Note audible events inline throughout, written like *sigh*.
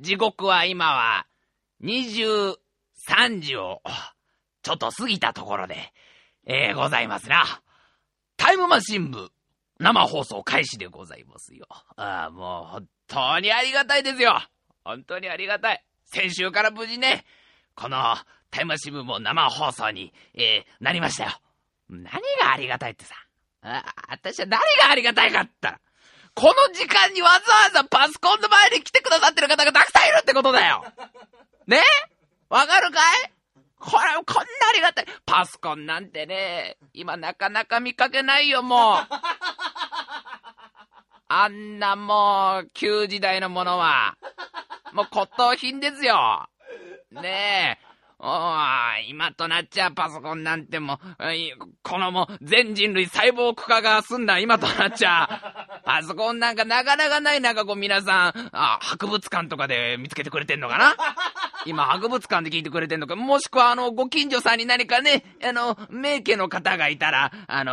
時刻は今は23時をちょっと過ぎたところで、えー、ございますな。タイムマシン部生放送開始でございますよ。ああ、もう本当にありがたいですよ。本当にありがたい。先週から無事ね、このタイムマシン部も生放送に、えー、なりましたよ。何がありがたいってさ。あ、私は何がありがたいかったら、この時間にわざわざパソコンの前に来てくださってる方がたくさんいるってことだよ *laughs* ね？わかるかい？これ、こんなありがたい。パソコンなんてね、今なかなか見かけないよ、もう。*laughs* あんなもう、旧時代のものは、もう骨董品ですよ。ねえ。お今となっちゃパソコンなんてもこのもう全人類細胞化が済んだ今となっちゃ、パソコンなんかなかなかないなんかこう皆さん、あ、博物館とかで見つけてくれてんのかな？今博物館で聞いてくれてんのか？もしくはあの、ご近所さんに何かね、あの、名家の方がいたら、あの、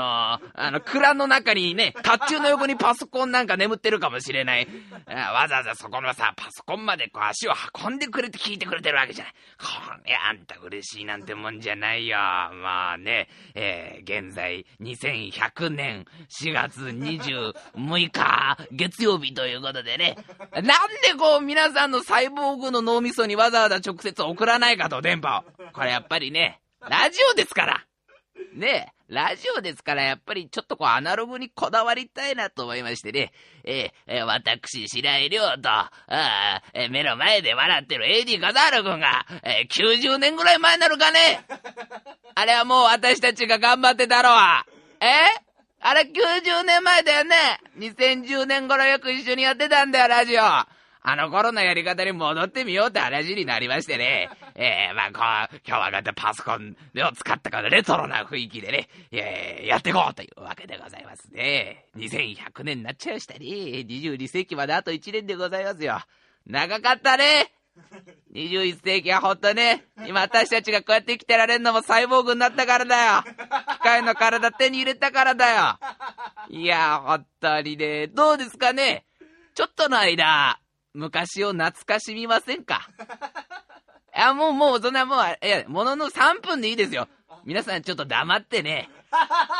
あの、蔵の中にね、甲冑の横にパソコンなんか眠ってるかもしれない。わざわざそこのさ、パソコンまでこう足を運んでくれて聞いてくれてるわけじゃない。これあんた嬉しいなんてもんじゃないよ。まあね、えー、現在2100年4月26日月曜日ということでね、なんでこう皆さんのサイボーグの脳みそにわざわざ直接送らないかと、電波を。これやっぱりね、ラジオですから。*laughs* ねえ、ラジオですから、やっぱりちょっとこうアナログにこだわりたいなと思いましてね、えー、えー、私、白井亮と、ああえー、目の前で笑ってる AD 笠原くんが、えー、90年ぐらい前なるかね *laughs* あれはもう私たちが頑張ってたろわ。えあれ90年前だよね ?2010 年頃よく一緒にやってたんだよ、ラジオ。あの頃のやり方に戻ってみようって話になりましてね。えー、まあ、こう、今日はこうやってパソコンを使ったこのレトロな雰囲気でね、えー、やっていこうというわけでございますね。2100年になっちゃいましたね。22世紀まであと1年でございますよ。長かったね。21世紀はほんとね、今私たちがこうやって生きてられんのもサイボーグになったからだよ。機械の体手に入れたからだよ。いや、本当にね、どうですかねちょっとの間、昔を懐かしみませんか？*laughs* いや、もう、もう、そんなもう、いや、ものの3分でいいですよ。皆さんちょっと黙ってね、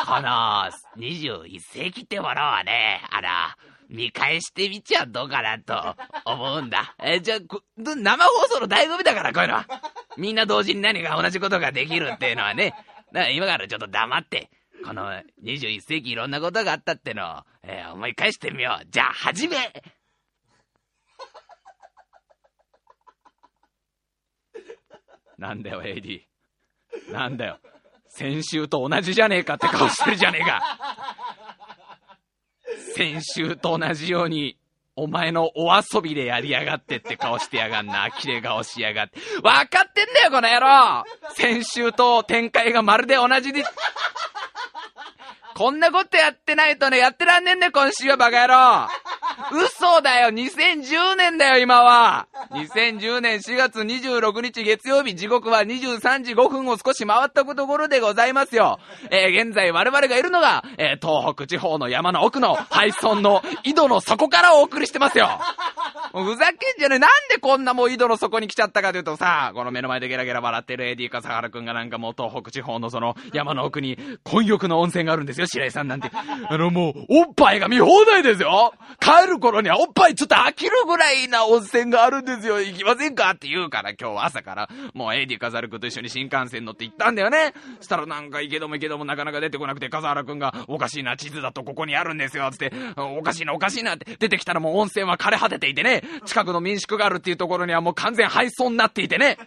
この21世紀ってものはね、あら、見返してみちゃどうかなと思うんだ。え、じゃあ、生放送の醍醐味だから、こういうのは。みんな同時に何か同じことができるっていうのはね。だから今からちょっと黙って、この21世紀いろんなことがあったってのを、えー、思い返してみよう。じゃあ、始めなんだよ、AD。なんだよ。先週と同じじゃねえかって顔してるじゃねえか。先週と同じように、お前のお遊びでやりやがってって顔してやがんな。綺麗顔しやがって。分かってんだよ、この野郎先週と展開がまるで同じで。こんなことやってないとね、やってらんねんね、今週はバカ野郎 *laughs* 嘘だよ !2010 年だよ、今は !2010 年4月26日月曜日、時刻は23時5分を少し回ったところでございますよ。えー、現在我々がいるのが、えー、東北地方の山の奥の廃村の井戸の底からお送りしてますよ。もうふざけんじゃねえ。なんでこんなもう井戸の底に来ちゃったかというとさ、この目の前でゲラゲラ笑ってる AD 笠原くんがなんかもう東北地方のその山の奥に混浴の温泉があるんですよ、白井さんなんて。あのもう、おっぱいが見放題ですよ帰る頃にはおっぱいちょっと飽きるぐらいな温泉があるんですよ。行きませんかって言うから今日朝からもう AD 笠原くんと一緒に新幹線乗って行ったんだよね。したらなんか行けども行けどもなかなか出てこなくて笠原くんがおかしいな地図だとここにあるんですよ。つって、おかしいなおかしいなって出てきたらもう温泉は枯れ果てていてね。近くの民宿があるっていうところにはもう完全廃村になっていてね。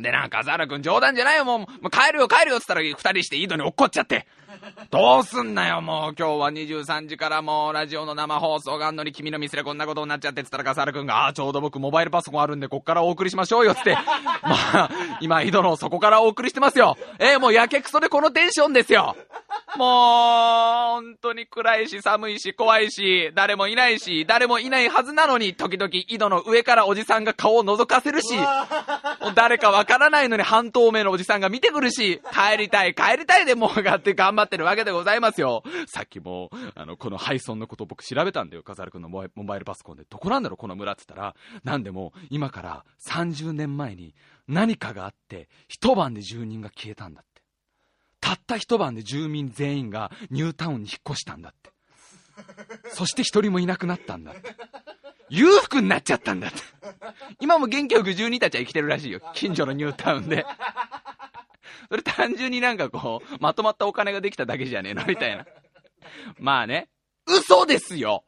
で、なんか、ザラ君冗談じゃないよ、もう、もう帰るよ、帰るよ、つったら二人して井戸に落っこっちゃって。*laughs* どうすんなよ、もう、今日は23時からもう、ラジオの生放送があんのに君の店でこんなことになっちゃって、つったら、笠原君が、ああ、ちょうど僕、モバイルパソコンあるんで、こっからお送りしましょうよ、つって。*laughs* まあ、今、井戸の底からお送りしてますよ。えー、もう、やけくそでこのテンションですよ。*laughs* もう、本当に暗いし寒いし怖いし、誰もいないし、誰もいないはずなのに、時々井戸の上からおじさんが顔を覗かせるし、誰かわからないのに半透明のおじさんが見てくるし、帰りたい、帰りたいでもうがって頑張ってるわけでございますよ。さっきも、あの、この配送のこと僕調べたんだよ。笠原くんのモバイルパソコンで。どこなんだろう、この村って言ったら。なんでも、今から30年前に何かがあって、一晩で住人が消えたんだって。たった一晩で住民全員がニュータウンに引っ越したんだって。そして一人もいなくなったんだって。裕福になっちゃったんだって。今も元気よく住人たちは生きてるらしいよ。近所のニュータウンで。それ単純になんかこう、まとまったお金ができただけじゃねえのみたいな。まあね。嘘ですよ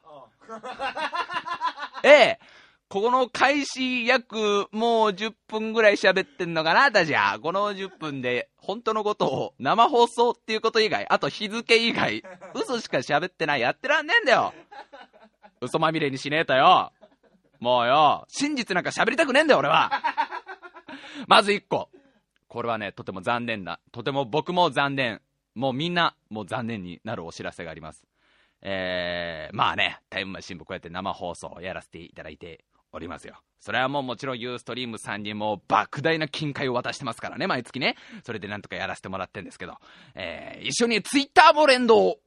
ええ。ここの開始約もう10分ぐらい喋ってんのかな、私は。この10分で本当のことを生放送っていうこと以外、あと日付以外、嘘しか喋ってない。やってらんねえんだよ。嘘まみれにしねえとよ。もうよ、真実なんか喋りたくねえんだよ、俺は。まず1個。これはね、とても残念な、とても僕も残念。もうみんな、もう残念になるお知らせがあります。えー、まあね、タイムマシンもこうやって生放送をやらせていただいておりますよ。それはもうもちろんユーストリームさんにも莫大な金塊を渡してますからね、毎月ね。それでなんとかやらせてもらってんですけど、えー、一緒にツイッターも連動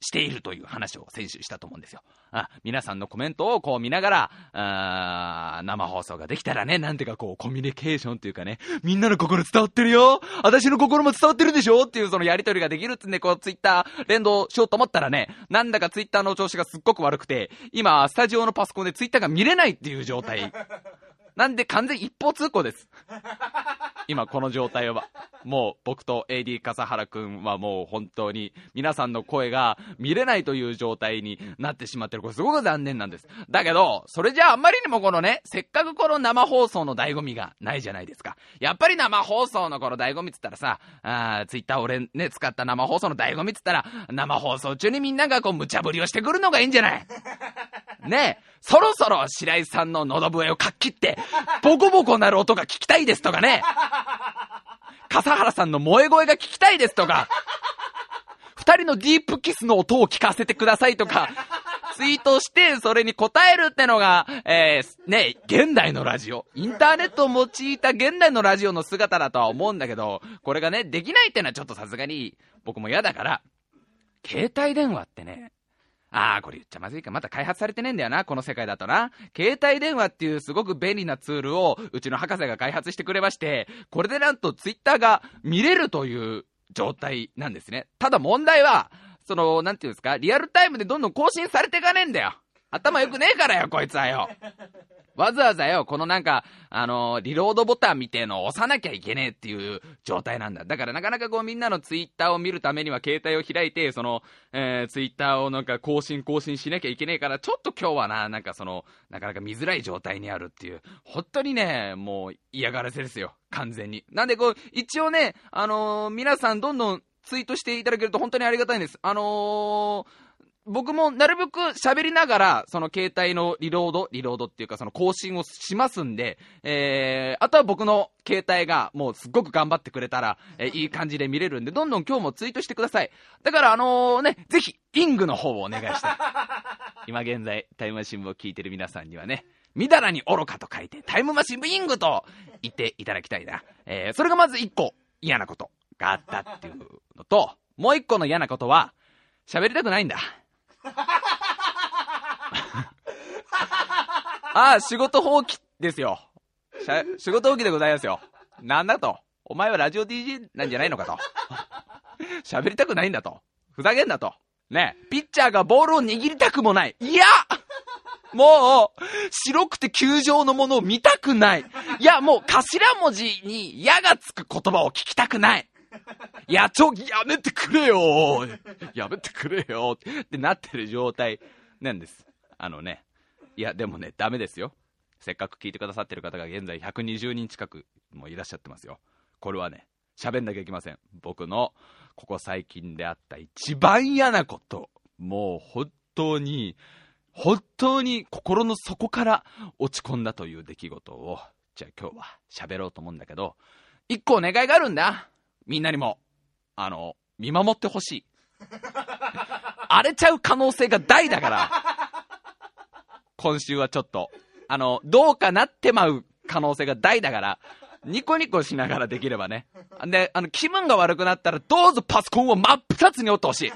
しているという話を先週したと思うんですよ。あ皆さんのコメントをこう見ながら、あ生放送ができたらね、なんてかこうコミュニケーションというかね、みんなの心伝わってるよ私の心も伝わってるでしょっていうそのやりとりができるっつんで、こうツイッター連動しようと思ったらね、なんだかツイッターの調子がすっごく悪くて、今、スタジオのパソコンでツイッターが見れないっていう状態。なんで完全一方通行です。今この状態は。もう僕と AD 笠原くんはもう本当に皆さんの声が見れないという状態になってしまってる。これすごく残念なんです。だけど、それじゃああんまりにもこのね、せっかくこの生放送の醍醐味がないじゃないですか。やっぱり生放送のこの醍醐味っつったらさ、あツイッター俺ね、使った生放送の醍醐味っつったら、生放送中にみんながこう無茶ぶりをしてくるのがいいんじゃない？*laughs* ねえ、そろそろ白井さんの喉笛をかっきって、ボコボコなる音が聞きたいですとかね。笠原さんの萌え声が聞きたいですとか、二人のディープキスの音を聞かせてくださいとか、ツイートして、それに答えるってのが、えー、ね、現代のラジオ。インターネットを用いた現代のラジオの姿だとは思うんだけど、これがね、できないってのはちょっとさすがに、僕も嫌だから、携帯電話ってね、ああ、これ言っちゃまずいか。まだ開発されてねえんだよな、この世界だとな。携帯電話っていうすごく便利なツールを、うちの博士が開発してくれまして、これでなんとツイッターが見れるという状態なんですね。ただ問題は、その、なんていうんですか、リアルタイムでどんどん更新されていかねえんだよ。頭良くねえからよ、こいつはよ。わざわざよ、このなんか、あのー、リロードボタンみてえのを押さなきゃいけねえっていう状態なんだ。だからなかなかこうみんなのツイッターを見るためには携帯を開いて、その、えー、ツイッターをなんか更新更新しなきゃいけねえから、ちょっと今日はな、なんかその、なかなか見づらい状態にあるっていう、本当にね、もう嫌がらせですよ。完全に。なんでこう、一応ね、あのー、皆さんどんどんツイートしていただけると本当にありがたいんです。あのー僕もなるべく喋りながら、その携帯のリロード、リロードっていうかその更新をしますんで、えー、あとは僕の携帯がもうすっごく頑張ってくれたら、えー、いい感じで見れるんで、どんどん今日もツイートしてください。だからあのー、ね、ぜひ、イングの方をお願いしたい。*laughs* 今現在、タイムマシン部を聞いてる皆さんにはね、みだらに愚かと書いて、タイムマシン部イングと言っていただきたいな。えー、それがまず一個嫌なことがあったっていうのと、もう一個の嫌なことは、喋りたくないんだ。あ、仕事放棄ですよ。仕事放棄でございますよ。なんだと。お前はラジオ DJ なんじゃないのかと。喋りたくないんだと。ふざけんなと。ね。ピッチャーがボールを握りたくもない。いやもう、白くて球状のものを見たくない。いや、もう頭文字に矢がつく言葉を聞きたくない。い *laughs* や、ちょ、やめてくれよやめてくれよってなってる状態なんです。あのね。いや、でもね、ダメですよ。せっかく聞いてくださってる方が現在120人近くもいらっしゃってますよ。これはね、喋んなきゃいけません。僕の、ここ最近であった一番嫌なこと。もう本当に、本当に心の底から落ち込んだという出来事を、じゃあ今日は喋ろうと思うんだけど、一個お願いがあるんだ。みんなにも、あの、見守ってほしい。荒れちゃう可能性が大だから。今週はちょっと、あの、どうかなってまう可能性が大だから、ニコニコしながらできればね。で、あの、気分が悪くなったら、どうぞパソコンを真っ二つに折ってほしい。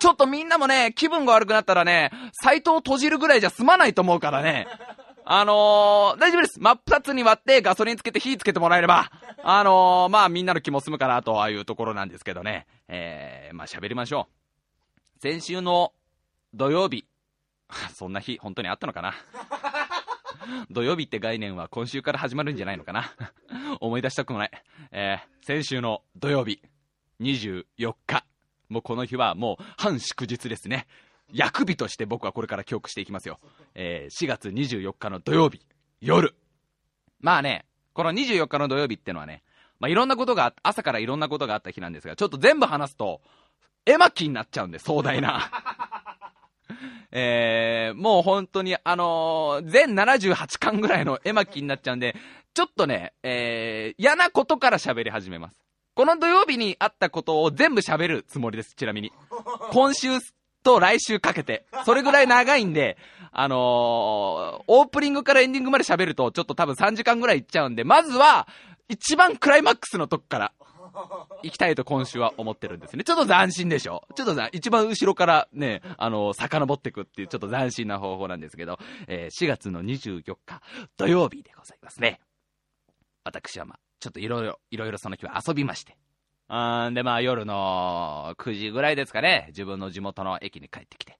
ちょっとみんなもね、気分が悪くなったらね、サイトを閉じるぐらいじゃ済まないと思うからね。あのー、大丈夫です。真っ二つに割ってガソリンつけて火つけてもらえれば、*laughs* あのー、まあみんなの気も済むかなというところなんですけどね。えー、まあ喋りましょう。先週の土曜日、*laughs* そんな日本当にあったのかな？*laughs* 土曜日って概念は今週から始まるんじゃないのかな？思い出したくもない。えー、先週の土曜日、24日。もうこの日はもう半祝日ですね。薬日として僕はこれから記憶していきますよ。えー、4月24日の土曜日、夜。まあね、この24日の土曜日ってのはね、まあいろんなことが、朝からいろんなことがあった日なんですが、ちょっと全部話すと、絵巻になっちゃうんで、壮大な。*laughs* えー、もう本当にあのー、全78巻ぐらいの絵巻になっちゃうんで、ちょっとね、えー、嫌なことから喋り始めます。この土曜日にあったことを全部喋るつもりです、ちなみに。今週と来週かけて。それぐらい長いんで、あのー、オープニングからエンディングまで喋ると、ちょっと多分3時間ぐらいいっちゃうんで、まずは、一番クライマックスのとこから、行きたいと今週は思ってるんですね。ちょっと斬新でしょ？ちょっとさ、一番後ろからね、あの、遡っていくっていうちょっと斬新な方法なんですけど、えー、4月の24日、土曜日でございますね。私はまあ、ちょっといろいろ、いろいろその日は遊びまして。うん、で、まあ夜の9時ぐらいですかね、自分の地元の駅に帰ってきて。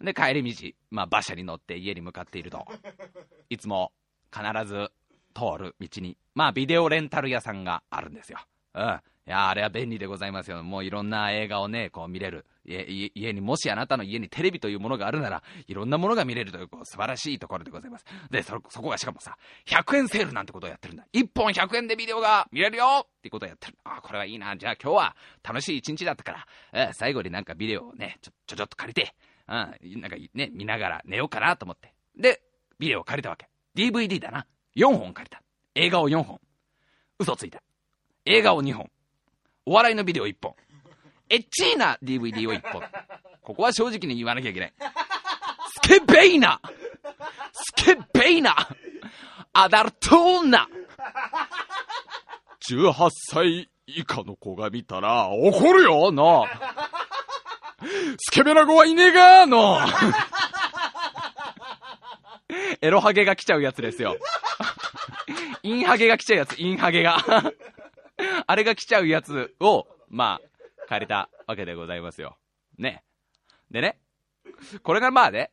で、帰り道、まあ馬車に乗って家に向かっていると、*laughs* いつも必ず通る道に、まあビデオレンタル屋さんがあるんですよ。うん。いや、あれは便利でございますよ。もういろんな映画をね、こう見れる。家に、もしあなたの家にテレビというものがあるなら、いろんなものが見れるという、こう素晴らしいところでございます。で、そ、そこがしかもさ、100円セールなんてことをやってるんだ。1本100円でビデオが見れるよっていうことをやってる。あ、これはいいな。じゃあ今日は楽しい一日だったから、えー、最後になんかビデオをね、ちょ、ちょちょっと借りて、うん、なんかね、見ながら寝ようかなと思って。で、ビデオを借りたわけ。DVD だな。4本借りた。映画を4本。嘘ついた。映画を2本。お笑いのビデオ1本。エッチーな DVD を1本。ここは正直に言わなきゃいけない。スケベイナスケベイナアダルトーナ !18 歳以下の子が見たら怒るよなスケベな子はいねえがのエロハゲが来ちゃうやつですよ。インハゲが来ちゃうやつ、インハゲが。*laughs* あれが来ちゃうやつを、まあ、借りたわけでございますよ。ね。でね、これがまあね、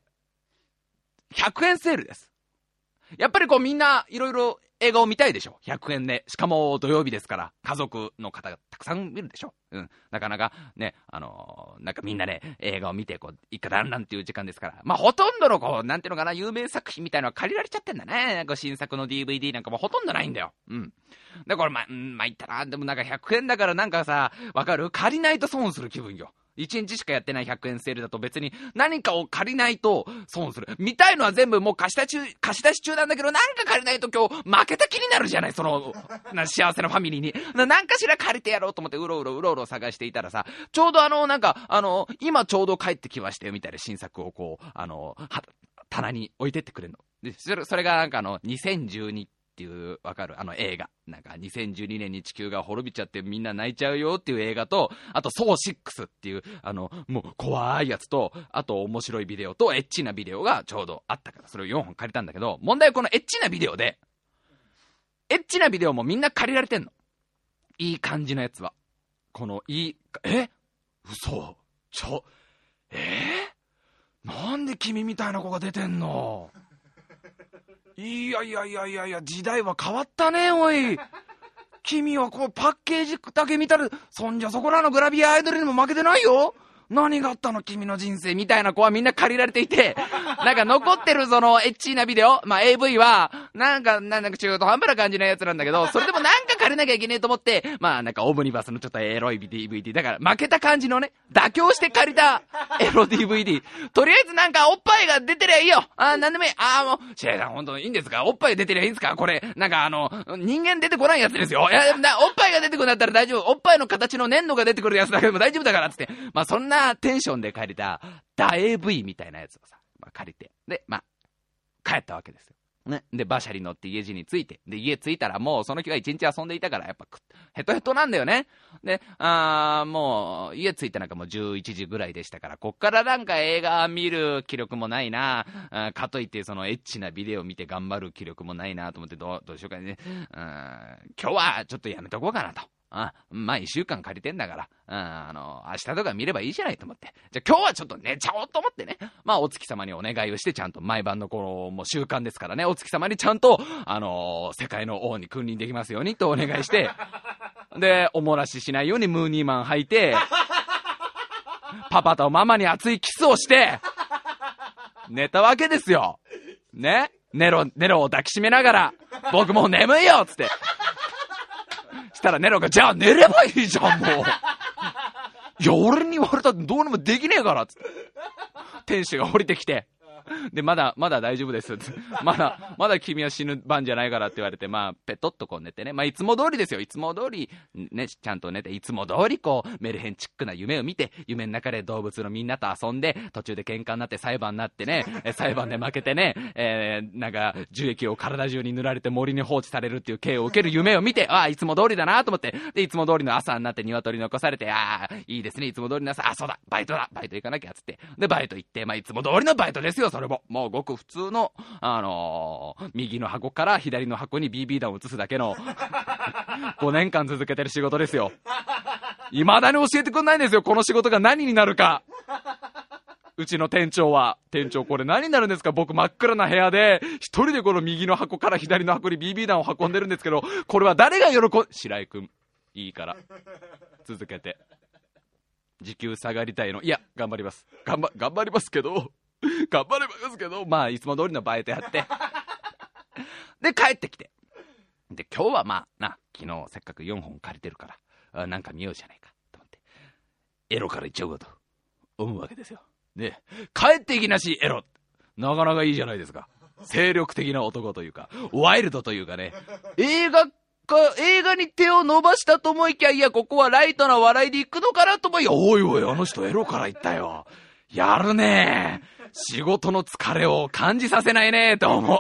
100円セールです。やっぱりこうみんないろいろ映画を見たいでしょ ?100 円で。しかも土曜日ですから、家族の方がたくさん見るでしょうん。なかなかね、あのー、なんかみんな、ね、映画を見て、こう、一家団らんっていう時間ですから。まあほとんどのこう、なんていうのかな、有名作品みたいなのは借りられちゃってんだね。なんか新作の DVD なんかもほとんどないんだよ。うん。だからまあ、うん、まあ言ったな。でもなんか100円だからなんかさ、わかる？借りないと損する気分よ。1日しかやってない100円セールだと別に何かを借りないと損する。見たいのは全部もう貸し出し中、貸し出し中なんだけど、なんか借りないと今日負けた気になるじゃない、その、な幸せなファミリーに。なんかしら借りてやろうと思ってうろうろうろうろ探していたらさ、ちょうどあの、なんか、あの、今ちょうど帰ってきましたよみたいな新作をこう、あの、棚に置いてってくれるの。で、それ、それがなんかあの、2012っていう、わかる？あの映画。なんか2012年に地球が滅びちゃってみんな泣いちゃうよっていう映画と、あとソー6っていう、あの、もう怖いやつと、あと面白いビデオとエッチなビデオがちょうどあったから、それを4本借りたんだけど、問題はこのエッチなビデオで、エッチなビデオもみんな借りられてんの。いい感じのやつは。このいい、え？嘘ちょ、え？ー、なんで君みたいな子が出てんの？いやいやいやいやいや、時代は変わったね、おい。君はこうパッケージだけ見たら、そんじゃそこらのグラビアアイドルにも負けてないよ。何があったの君の人生みたいな子はみんな借りられていて、なんか残ってるそのエッチーなビデオ、まあ AV は、なんか、なんか中途半端な感じのやつなんだけど、それでもなんか借借りなきゃいけねえと思って、まあなんかオムニバスのちょっとエロい DVD、だから負けた感じのね、妥協して借りた *laughs* エロ DVD。とりあえずなんかおっぱいが出てりゃいいよあ、なんでもいい。あ、もう、シェイさん本当いいんですか？おっぱい出てりゃいいんですか？これ、なんかあの、人間出てこないやつですよ。いや、おっぱいが出てくるんだったら大丈夫。おっぱいの形の粘土が出てくるやつだけでも大丈夫だから、つって。まあそんなテンションで借りた、ダ AV みたいなやつをさ、まあ、借りて。で、まあ、帰ったわけですよ。ね。で、馬車に乗って家路に着いて、で、家着いたらもうその日は一日遊んでいたから、やっぱ、ヘトヘトなんだよね。で、あー、もう、家着いたなんかもう11時ぐらいでしたから、こっからなんか映画見る気力もないな、あかといってそのエッチなビデオ見て頑張る気力もないなと思って、どう、どうしようかね。うん今日はちょっとやめとこうかなと。あ、まあ一週間借りてんだから、あの、明日とか見ればいいじゃないと思って。じゃあ今日はちょっと寝ちゃおうと思ってね。まあお月様にお願いをして、ちゃんと毎晩のこの、も習慣ですからね、お月様にちゃんと、あの、世界の王に君臨できますようにとお願いして、で、おもらししないようにムーニーマン履いて、パパとママに熱いキスをして、寝たわけですよ。ね？ネロ、ネロを抱きしめながら、僕もう眠いよつって。したらネロが、じゃあ寝ればいいじゃん、もう。いや、俺に言われたってどうにもできねえから、つって。天使が降りてきて、*laughs* で、まだ、まだ大丈夫です。*laughs* まだ、まだ君は死ぬ番じゃないからって言われて、まあ、ペトッとこう寝てね。まあ、いつも通りですよ。いつも通り、ね、ちゃんと寝て、いつも通りこう、メルヘンチックな夢を見て、夢の中で動物のみんなと遊んで、途中で喧嘩になって裁判になってね、裁判で負けてね、えー、なんか、樹液を体中に塗られて森に放置されるっていう刑を受ける夢を見て、ああ、いつも通りだなと思って、で、いつも通りの朝になって鶏残されて、ああ、いいですね、いつも通りの朝、あ、そうだ、バイトだ、バイト行かなきゃ、つって。で、バイト行って、まあ、いつも通りのバイトですよ、それも。もうごく普通の、あのー、右の箱から左の箱に BB 弾を移すだけの、*laughs* 5年間続けてる仕事ですよ。未だに教えてくんないんですよ、この仕事が何になるか。うちの店長は、店長これ何になるんですか？僕真っ暗な部屋で、一人でこの右の箱から左の箱に BB 弾を運んでるんですけど、これは誰が喜ん、白井くん、いいから。続けて。時給下がりたいの。いや、頑張ります。頑張、頑張りますけど、*laughs* 頑張ればですけど、まあ、いつも通りのバイトやって。*laughs* で、帰ってきて。で、今日はまあ、な、昨日せっかく4本借りてるから、あなんか見ようじゃないか、と思って。エロから行っちゃうと思うわけですよ。で、帰っていきなし、エロ。なかなかいいじゃないですか。精力的な男というか、ワイルドというかね、映画か、映画に手を伸ばしたと思いきや、いや、ここはライトな笑いで行くのかなと思いや、おいおい、あの人エロから行ったよ。やるねえ仕事の疲れを感じさせないねと思う。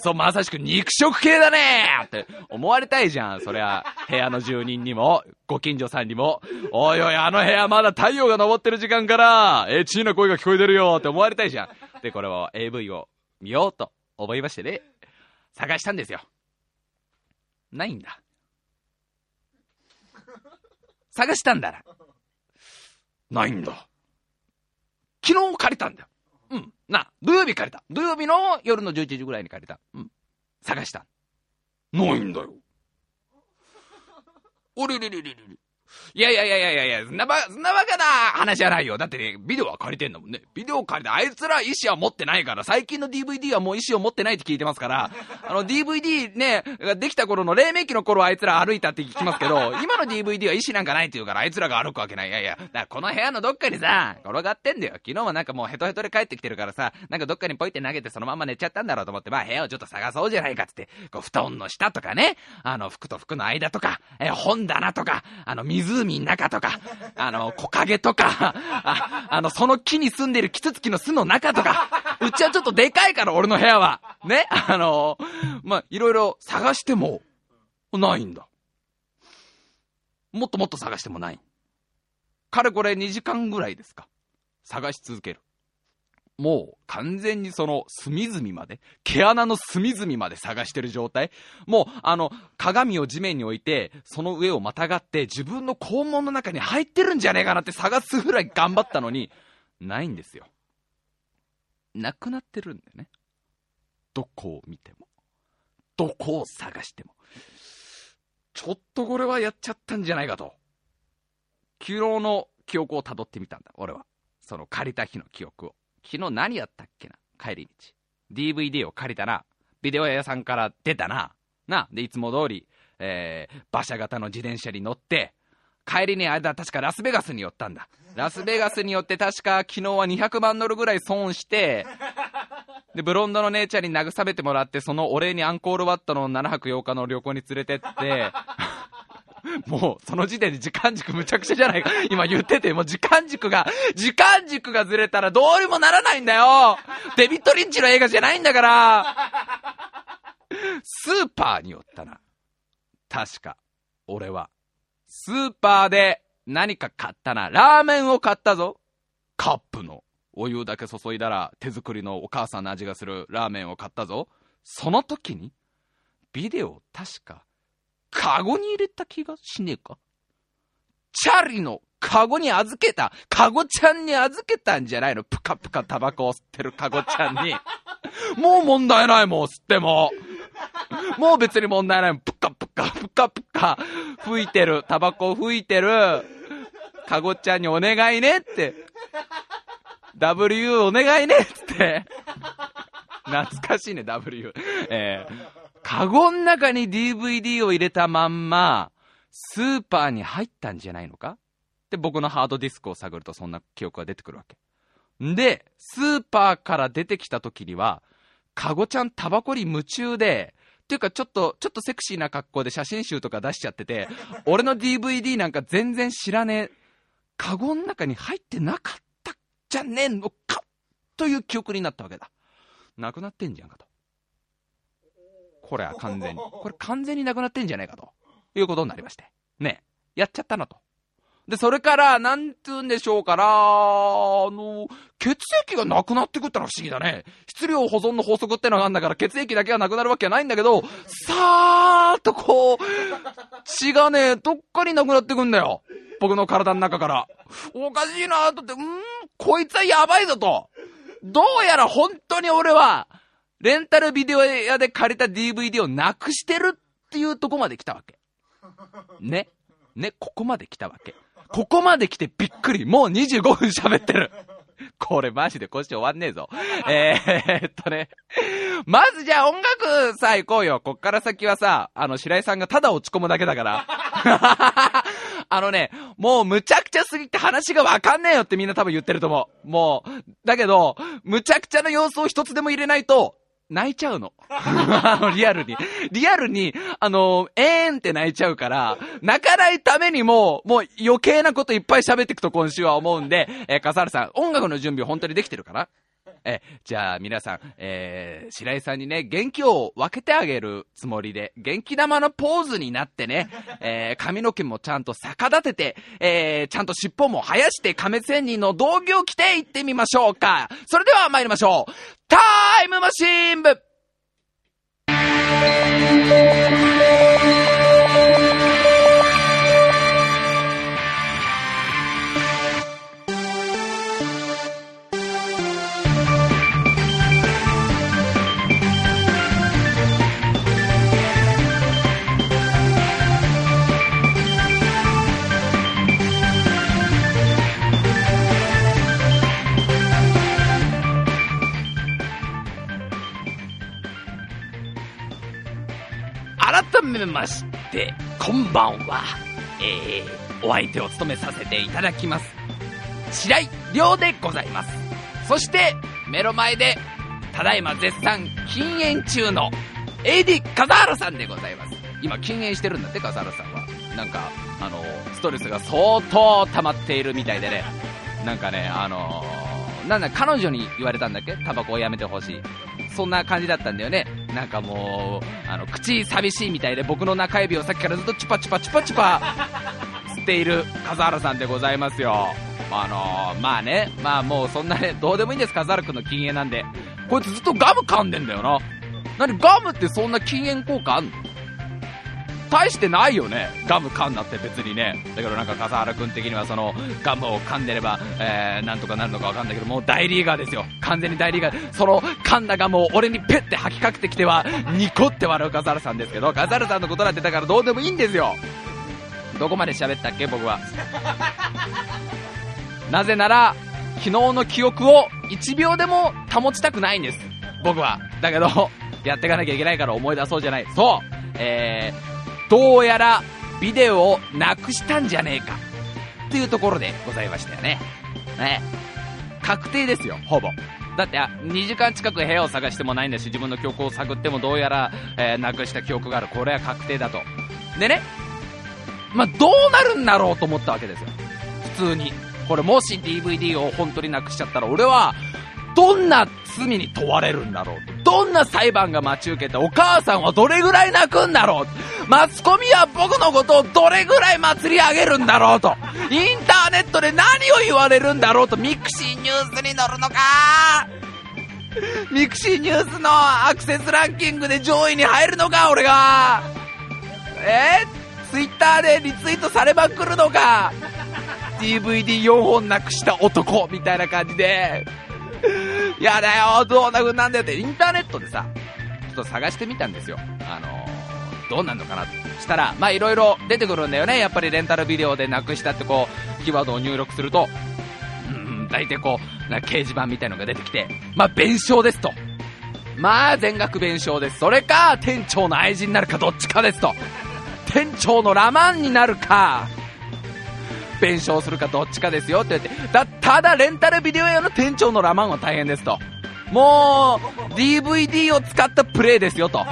そう、まさしく肉食系だねって思われたいじゃん。そりゃ、部屋の住人にも、ご近所さんにも、おいおい、あの部屋まだ太陽が昇ってる時間から、エッチーな声が聞こえてるよって思われたいじゃん。で、これを AV を見ようと思いましてね、探したんですよ。ないんだ。探したんだな。ないんだ。昨日借りたんだよ。うん。な、土曜日借りた。土曜日の夜の11時ぐらいに借りた。うん。探した。ないんだよ。おれれれれれれ。いやいやいやいやいやいや、そんなば、そんなバカな話じゃないよ。だってね、ビデオは借りてんだもんね。ビデオ借りて、あいつら意思は持ってないから、最近の DVD はもう意思を持ってないって聞いてますから、あの DVD ね、できた頃の黎明期の頃あいつら歩いたって聞きますけど、*laughs* 今の DVD は意思なんかないって言うから、あいつらが歩くわけない。いやいや、だからこの部屋のどっかにさ、転がってんだよ。昨日はなんかもうヘトヘトで帰ってきてるからさ、なんかどっかにポイって投げてそのまま寝ちゃったんだろうと思って、まあ部屋をちょっと探そうじゃないかって、こう布団の下とかね、あの服と服の間とか、え本棚とか、あの湖の中とか、あの、木陰とか、ああの、その木に住んでるキツツキの巣の中とか、うちはちょっとでかいから、俺の部屋は。ね？*laughs* あの、まあ、いろいろ探しても、ないんだ。もっともっと探してもない。かれこれ2時間ぐらいですか。探し続ける。もう完全にその隅々まで、毛穴の隅々まで探してる状態。もうあの鏡を地面に置いて、その上をまたがって自分の肛門の中に入ってるんじゃねえかなって探すぐらい頑張ったのに、ないんですよ。なくなってるんだよね。どこを見ても。どこを探しても。ちょっとこれはやっちゃったんじゃないかと。昨日の記憶をたどってみたんだ、俺は。その借りた日の記憶を。昨日何やったっけな？帰り道。DVD を借りたな。ビデオ屋さんから出たな。な。で、いつも通り、えー、馬車型の自転車に乗って、帰りに間確かラスベガスに寄ったんだ。ラスベガスによって確か昨日は200万ドルぐらい損して、で、ブロンドの姉ちゃんに慰めてもらって、そのお礼にアンコールワットの7泊8日の旅行に連れてって、もう、その時点で時間軸むちゃくちゃじゃないか。今言ってて、もう時間軸が、時間軸がずれたらどうにもならないんだよデビッド・リンチの映画じゃないんだからスーパーに寄ったな。確か、俺は。スーパーで何か買ったな。ラーメンを買ったぞ。カップの。お湯だけ注いだら手作りのお母さんの味がするラーメンを買ったぞ。その時に、ビデオ確かカゴに入れた気がしねえか？チャリのカゴに預けた、カゴちゃんに預けたんじゃないの？ぷかぷかタバコを吸ってるカゴちゃんに。もう問題ないもん、吸っても。もう別に問題ないもん。ぷかぷか、ぷかぷか、吹いてる、タバコを吹いてる、カゴちゃんにお願いねって。W お願いねって。懐かしいね、W。えーカゴん中に DVD を入れたまんま、スーパーに入ったんじゃないのか？で、僕のハードディスクを探るとそんな記憶が出てくるわけ。んで、スーパーから出てきた時には、カゴちゃんタバコに夢中で、っていうかちょっと、ちょっとセクシーな格好で写真集とか出しちゃってて、*laughs* 俺の DVD なんか全然知らねえ、カゴん中に入ってなかったじゃねえのか？という記憶になったわけだ。なくなってんじゃんかと。これは完全に。これ完全になくなってんじゃないかと。いうことになりまして。ね。やっちゃったなと。で、それから、なんつうんでしょうから、あの、血液がなくなってくったら不思議だね。質量保存の法則ってのがあるんだから、血液だけがなくなるわけはないんだけど、さーっとこう、血がね、どっかになくなってくんだよ。僕の体の中から。おかしいなとって、んー、こいつはやばいぞと。どうやら本当に俺は、レンタルビデオ屋で借りた DVD をなくしてるっていうとこまで来たわけ。ね。ね、ここまで来たわけ。ここまで来てびっくり。もう25分喋ってる。これマジでこっち終わんねえぞ。えー、っとね。まずじゃあ音楽さ、行こうよ。こっから先はさ、あの、白井さんがただ落ち込むだけだから。あのね、もうむちゃくちゃすぎて話がわかんねえよってみんな多分言ってると思う。もう、だけど、むちゃくちゃな様子を一つでも入れないと、泣いちゃうの。*laughs* リアルに。リアルに、あの、えーんって泣いちゃうから、泣かないためにも、もう余計なこといっぱい喋っていくと今週は思うんで、えー、笠原さん、音楽の準備本当にできてるかな？え、じゃあ皆さん、えー、白井さんにね、元気を分けてあげるつもりで、元気玉のポーズになってね、えー、髪の毛もちゃんと逆立てて、えー、ちゃんと尻尾も生やして亀仙人の道着を着て行ってみましょうか。それでは参りましょう。タイムマシン部めまして、こんばんは。えー、お相手を務めさせていただきます。白井亮でございます。そして、目の前で、ただいま絶賛禁煙中の AD 笠原さんでございます。今禁煙してるんだって、笠原さんは。なんか、あの、ストレスが相当溜まっているみたいでね。なんかね、あのー、なんだ、彼女に言われたんだっけ？タバコをやめてほしい。そんな感じだったんだよね。なんかもう、あの、口寂しいみたいで僕の中指をさっきからずっとチュパチュパチュパチュパ吸っている笠原さんでございますよ。あのー、まあね、まあもうそんなね、どうでもいいんです、笠原くんの禁煙なんで。こいつずっとガム噛んでんだよな。なにガムってそんな禁煙効果あんの？大してないよね、ガム噛んだって別にね。だけどなんか笠原君的にはそのガムを噛んでれば、えー、なんとかなるのかわかんないけど、もう大リーガーですよ。完全に大リーガー。その噛んだガムを俺にペッて吐きかけてきては、ニコって笑う笠原さんですけど、笠原さんのことなんてだからどうでもいいんですよ。どこまで喋ったっけ、僕は。なぜなら、昨日の記憶を1秒でも保ちたくないんです。僕は。だけど、やっていかなきゃいけないから思い出そうじゃない。そうえー、どうやらビデオをなくしたんじゃねえかっていうところでございましたよね。ね。確定ですよ、ほぼ。だって、2時間近く部屋を探してもないんだし、自分の記憶を探ってもどうやら、えー、なくした記憶がある。これは確定だと。でね、まあ、どうなるんだろうと思ったわけですよ。普通に。これもし DVD を本当になくしちゃったら、俺は、どんな罪に問われるんだろうとどんな裁判が待ち受けてお母さんはどれぐらい泣くんだろう？マスコミは僕のことをどれぐらい祭り上げるんだろうと？インターネットで何を言われるんだろうと？ミクシーニュースに載るのか？ミクシーニュースのアクセスランキングで上位に入るのか？俺が？え？ー、ツイッターでリツイートされまくるのか？DVD4 本なくした男みたいな感じで。*laughs* やだよ、どうな風なんだよって、インターネットでさ、ちょっと探してみたんですよ。あのー、どうなんのかなしたら、まあいろいろ出てくるんだよね。やっぱりレンタルビデオでなくしたってこう、キーワードを入力すると、うん、大体こう、な掲示板みたいのが出てきて、まあ弁償ですと。まあ全額弁償です。それか、店長の愛人になるかどっちかですと。店長のラマンになるか、弁償するかどっちかですよって言って、だ、ただレンタルビデオ屋の店長のラマンは大変ですと。もう、DVD を使ったプレイですよと。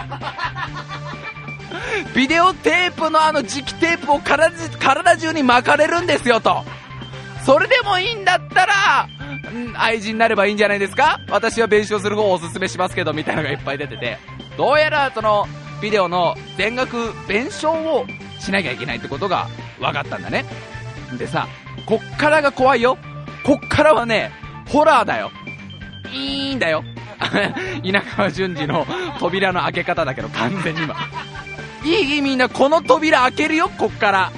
ビデオテープのあの磁気テープを体体中に巻かれるんですよと。それでもいいんだったら、愛人になればいいんじゃないですか私は弁償する方をおすすめしますけど、みたいなのがいっぱい出てて。どうやらその、ビデオの全額弁償をしなきゃいけないってことが分かったんだね。でさ、こっからが怖いよ。こっからはね、ホラーだよ。いいんだよ。*laughs* 稲川淳二の扉の開け方だけど、完全に今。いいみんな、この扉開けるよ、こっから。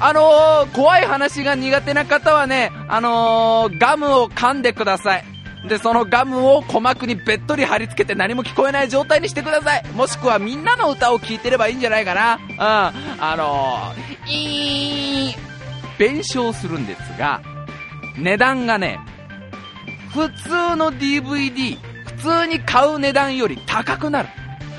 あのー、怖い話が苦手な方はね、あのー、ガムを噛んでください。で、そのガムを鼓膜にべっとり貼り付けて何も聞こえない状態にしてください。もしくはみんなの歌を聴いてればいいんじゃないかな。うん。あのー、いー弁償するんですが、値段がね、普通の DVD、普通に買う値段より高くなる。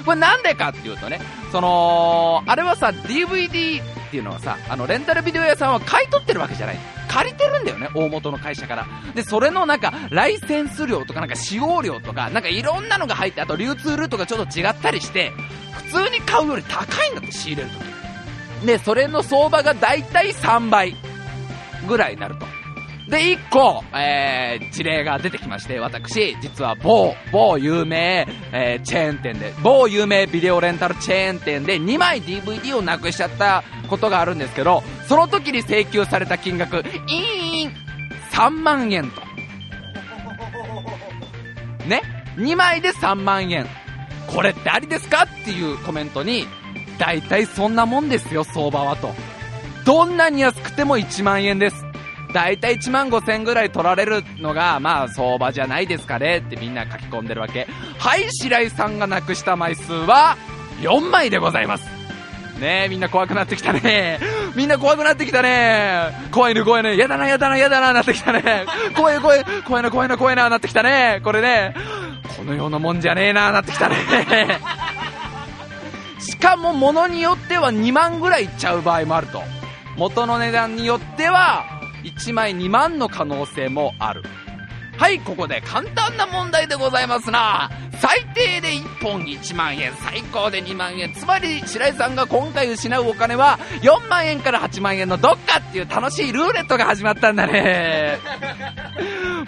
これなんでかっていうとね、その、あれはさ、DVD っていうのはさ、あの、レンタルビデオ屋さんは買い取ってるわけじゃない。借りてるんだよね、大元の会社から。で、それのなんか、ライセンス料とかなんか使用料とか、なんかいろんなのが入って、あと流通ルートがちょっと違ったりして、普通に買うより高いんだって仕入れるとき。で、それの相場がだいたい3倍。ぐらいになると。で、1個、えー、事例が出てきまして、私、実は某、某有名、えー、チェーン店で、某有名ビデオレンタルチェーン店で2枚 DVD をなくしちゃったことがあるんですけど、その時に請求された金額、いーん、3万円と。ね ?2 枚で3万円。これってありですか？っていうコメントに、大体そんなもんですよ、相場はと。どんなに安くても1万円です。だいたい1万5千ぐらい取られるのが、まあ相場じゃないですかねってみんな書き込んでるわけ。はい、白井さんがなくした枚数は4枚でございます。ねえ、みんな怖くなってきたね。*laughs* みんな怖くなってきたね。怖いね、怖いね。やだな、やだな、やだな、なってきたね。*laughs* 怖い、怖い、怖いな、怖いな、怖いな、なってきたね。これね、このようなもんじゃねえな、なってきたね。*laughs* しかも物によっては2万ぐらいいっちゃう場合もあると。元の値段によっては1枚2万の可能性もある。はいここで簡単な問題でございますな。最低で1本1万円最高で2万円。つまり白井さんが今回失うお金は4万円から8万円のどっかっていう楽しいルーレットが始まったんだね。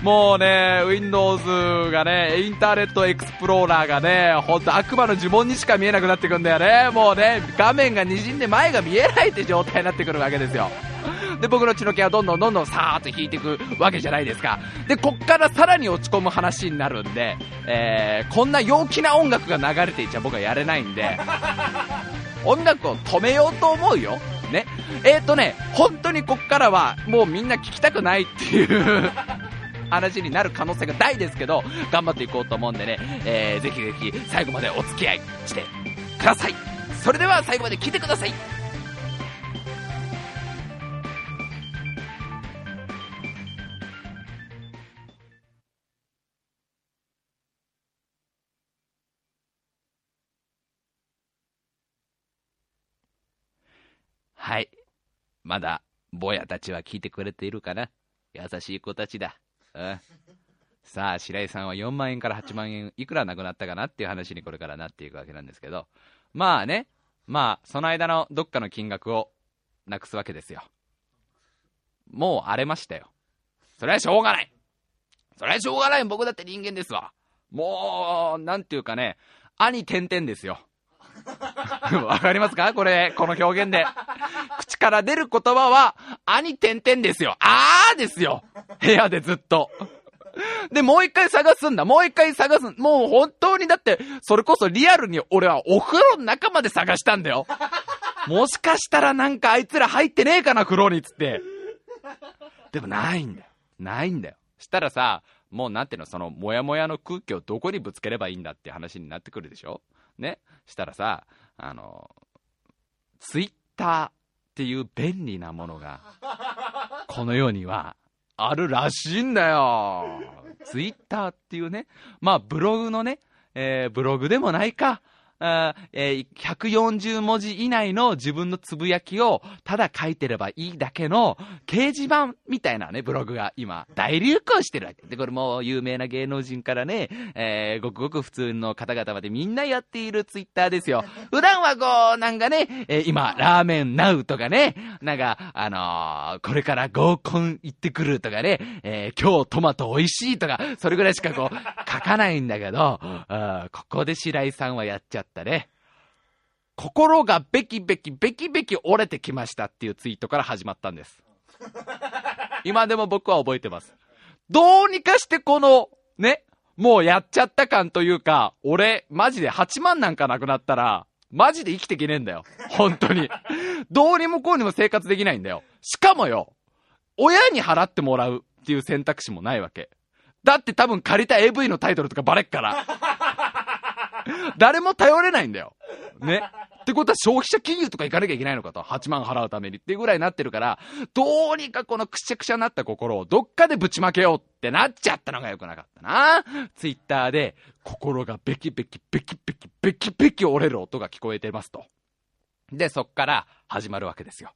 もうね Windows がねインターネットエクスプローラーがねほんと悪魔の呪文にしか見えなくなってくんだよねもうね画面が滲んで前が見えないって状態になってくるわけですよで、僕の血の気はどんどんどんどんさーっと引いていくわけじゃないですか。で、こっからさらに落ち込む話になるんで、えー、こんな陽気な音楽が流れていちゃ僕はやれないんで、音楽を止めようと思うよ。ね。えっ、ー、とね、本当にこっからはもうみんな聞きたくないっていう話になる可能性が大ですけど、頑張っていこうと思うんでね、えー、ぜひぜひ最後までお付き合いしてください。それでは最後まで聞いてください。はい。まだ、坊やたちは聞いてくれているかな？優しい子たちだ。うん。さあ、白井さんは4万円から8万円、いくらなくなったかなっていう話にこれからなっていくわけなんですけど、まあね、まあ、その間のどっかの金額をなくすわけですよ。もう荒れましたよ。それはしょうがない。それはしょうがない。僕だって人間ですわ。もう、なんていうかね、兄点々ですよ。*laughs* わかりますか？これ、この表現で。口から出る言葉は、兄点々ですよ。あーですよ。部屋でずっと。で、もう一回探すんだ。もう一回探す。もう本当にだって、それこそリアルに俺はお風呂の中まで探したんだよ。もしかしたらなんかあいつら入ってねえかな、風呂につって。でもないんだよ。ないんだよ。したらさ、もうなんていうの、その、もやもやの空気をどこにぶつければいいんだって話になってくるでしょ？ねしたらさ、あの、ツイッターっていう便利なものが、この世にはあるらしいんだよ。ツイッターっていうね、まあブログのね、えー、ブログでもないか、あえー、140文字以内の自分のつぶやきをただ書いてればいいだけの掲示板みたいなね、ブログが今大流行してるわけ。で、これも有名な芸能人からね、えー、ごくごく普通の方々までみんなやっているツイッターですよ。普段はこう、なんかね、えー、今、ラーメンナウとかね、なんか、あのー、これから合コン行ってくるとかね、えー、今日トマト美味しいとか、それぐらいしかこう、書かないんだけど、ここで白井さんはやっちゃったね。心がべきべきべきべき折れてきましたっていうツイートから始まったんです。今でも僕は覚えてます。どうにかしてこの、ね、もうやっちゃった感というか、俺、マジで8万なんかなくなったら、マジで生きていけねえんだよ。本当に。どうにもこうにも生活できないんだよ。しかもよ、親に払ってもらうっていう選択肢もないわけ。だって多分借りた AV のタイトルとかバレっから。*laughs* 誰も頼れないんだよ。ね。ってことは消費者金融とか行かなきゃいけないのかと。8万払うためにっていうぐらいになってるから、どうにかこのくしゃくしゃになった心をどっかでぶちまけようってなっちゃったのが良くなかったな。ツイッターで、心がベキベキベキベキベキベキ折れる音が聞こえてますと。で、そっから始まるわけですよ。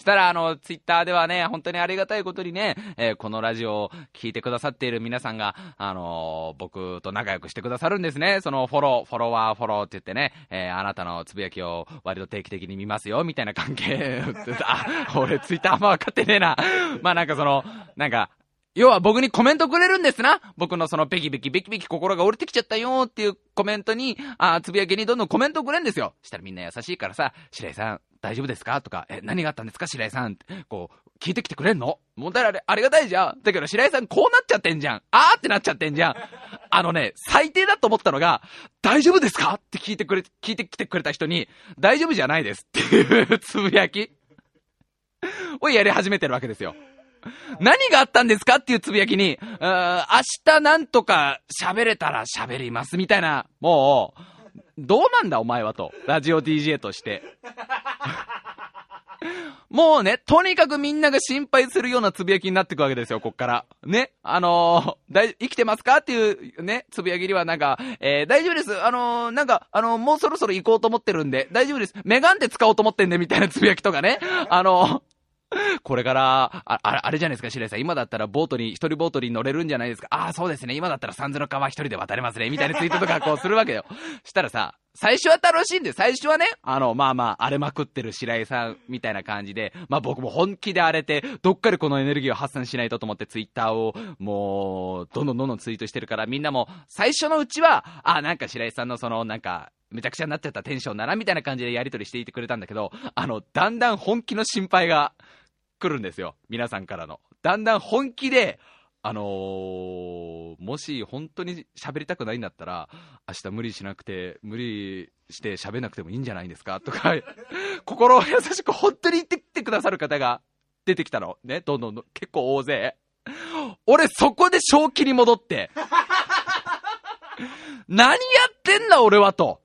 したら、あの、ツイッターではね、本当にありがたいことにね、えー、このラジオを聞いてくださっている皆さんが、あのー、僕と仲良くしてくださるんですね。その、フォロー、フォロワー、フォローって言ってね、えー、あなたのつぶやきを割と定期的に見ますよ、みたいな関係。*laughs* あ、俺ツイッターあんま分かってねえな。まあなんかその、なんか、要は僕にコメントくれるんですな。僕のそのベキベキベキベキ心が折れてきちゃったよっていうコメントに、あつぶやきにどんどんコメントくれるんですよ。したらみんな優しいからさ、白井さん、大丈夫ですか？とか、え、何があったんですか？白井さんって、こう、聞いてきてくれんの？もうだからありがたいじゃん。だけど白井さんこうなっちゃってんじゃん。あーってなっちゃってんじゃん。あのね、最低だと思ったのが、大丈夫ですか？って聞いてくれ、聞いてきてくれた人に、大丈夫じゃないですっていう *laughs* つぶやきをやり始めてるわけですよ。何があったんですか？っていうつぶやきに、明日なんとか喋れたら喋りますみたいな、もう、どうなんだお前はと。ラジオ DJ として。*laughs* もうね、とにかくみんなが心配するようなつぶやきになっていくわけですよ、こっから。ね。あのー、だい、生きてますかっていうね、つぶやきにはなんか、えー、大丈夫です。あのー、なんか、あのもうそろそろ行こうと思ってるんで、大丈夫です。メガンで使おうと思ってんで、みたいなつぶやきとかね。あの *laughs* これから、あ、あれじゃないですか、白井さん。今だったらボートに、一人ボートに乗れるんじゃないですか。ああ、そうですね。今だったら三途の川一人で渡れますね。みたいなツイートとかこうするわけよ。*laughs* したらさ、最初は楽しいんで、最初はね、あの、まあまあ、荒れまくってる白井さんみたいな感じで、まあ僕も本気で荒れて、どっかでこのエネルギーを発散しないとと思ってツイッターを、もう、どんどんどんどんツイートしてるから、みんなも、最初のうちは、ああ、なんか白井さんのその、なんか、めちゃくちゃになっちゃったテンションだな、みたいな感じでやりとりしていてくれたんだけど、あの、だんだん本気の心配が、来るんですよ。皆さんからの。だんだん本気で、あのー、もし本当に喋りたくないんだったら、明日無理しなくて、無理して喋んなくてもいいんじゃないですか？とか、*laughs* 心を優しく本当に言ってきてくださる方が出てきたの。ね、どんどん結構大勢。俺そこで正気に戻って、*laughs* 何やってんだ俺はと。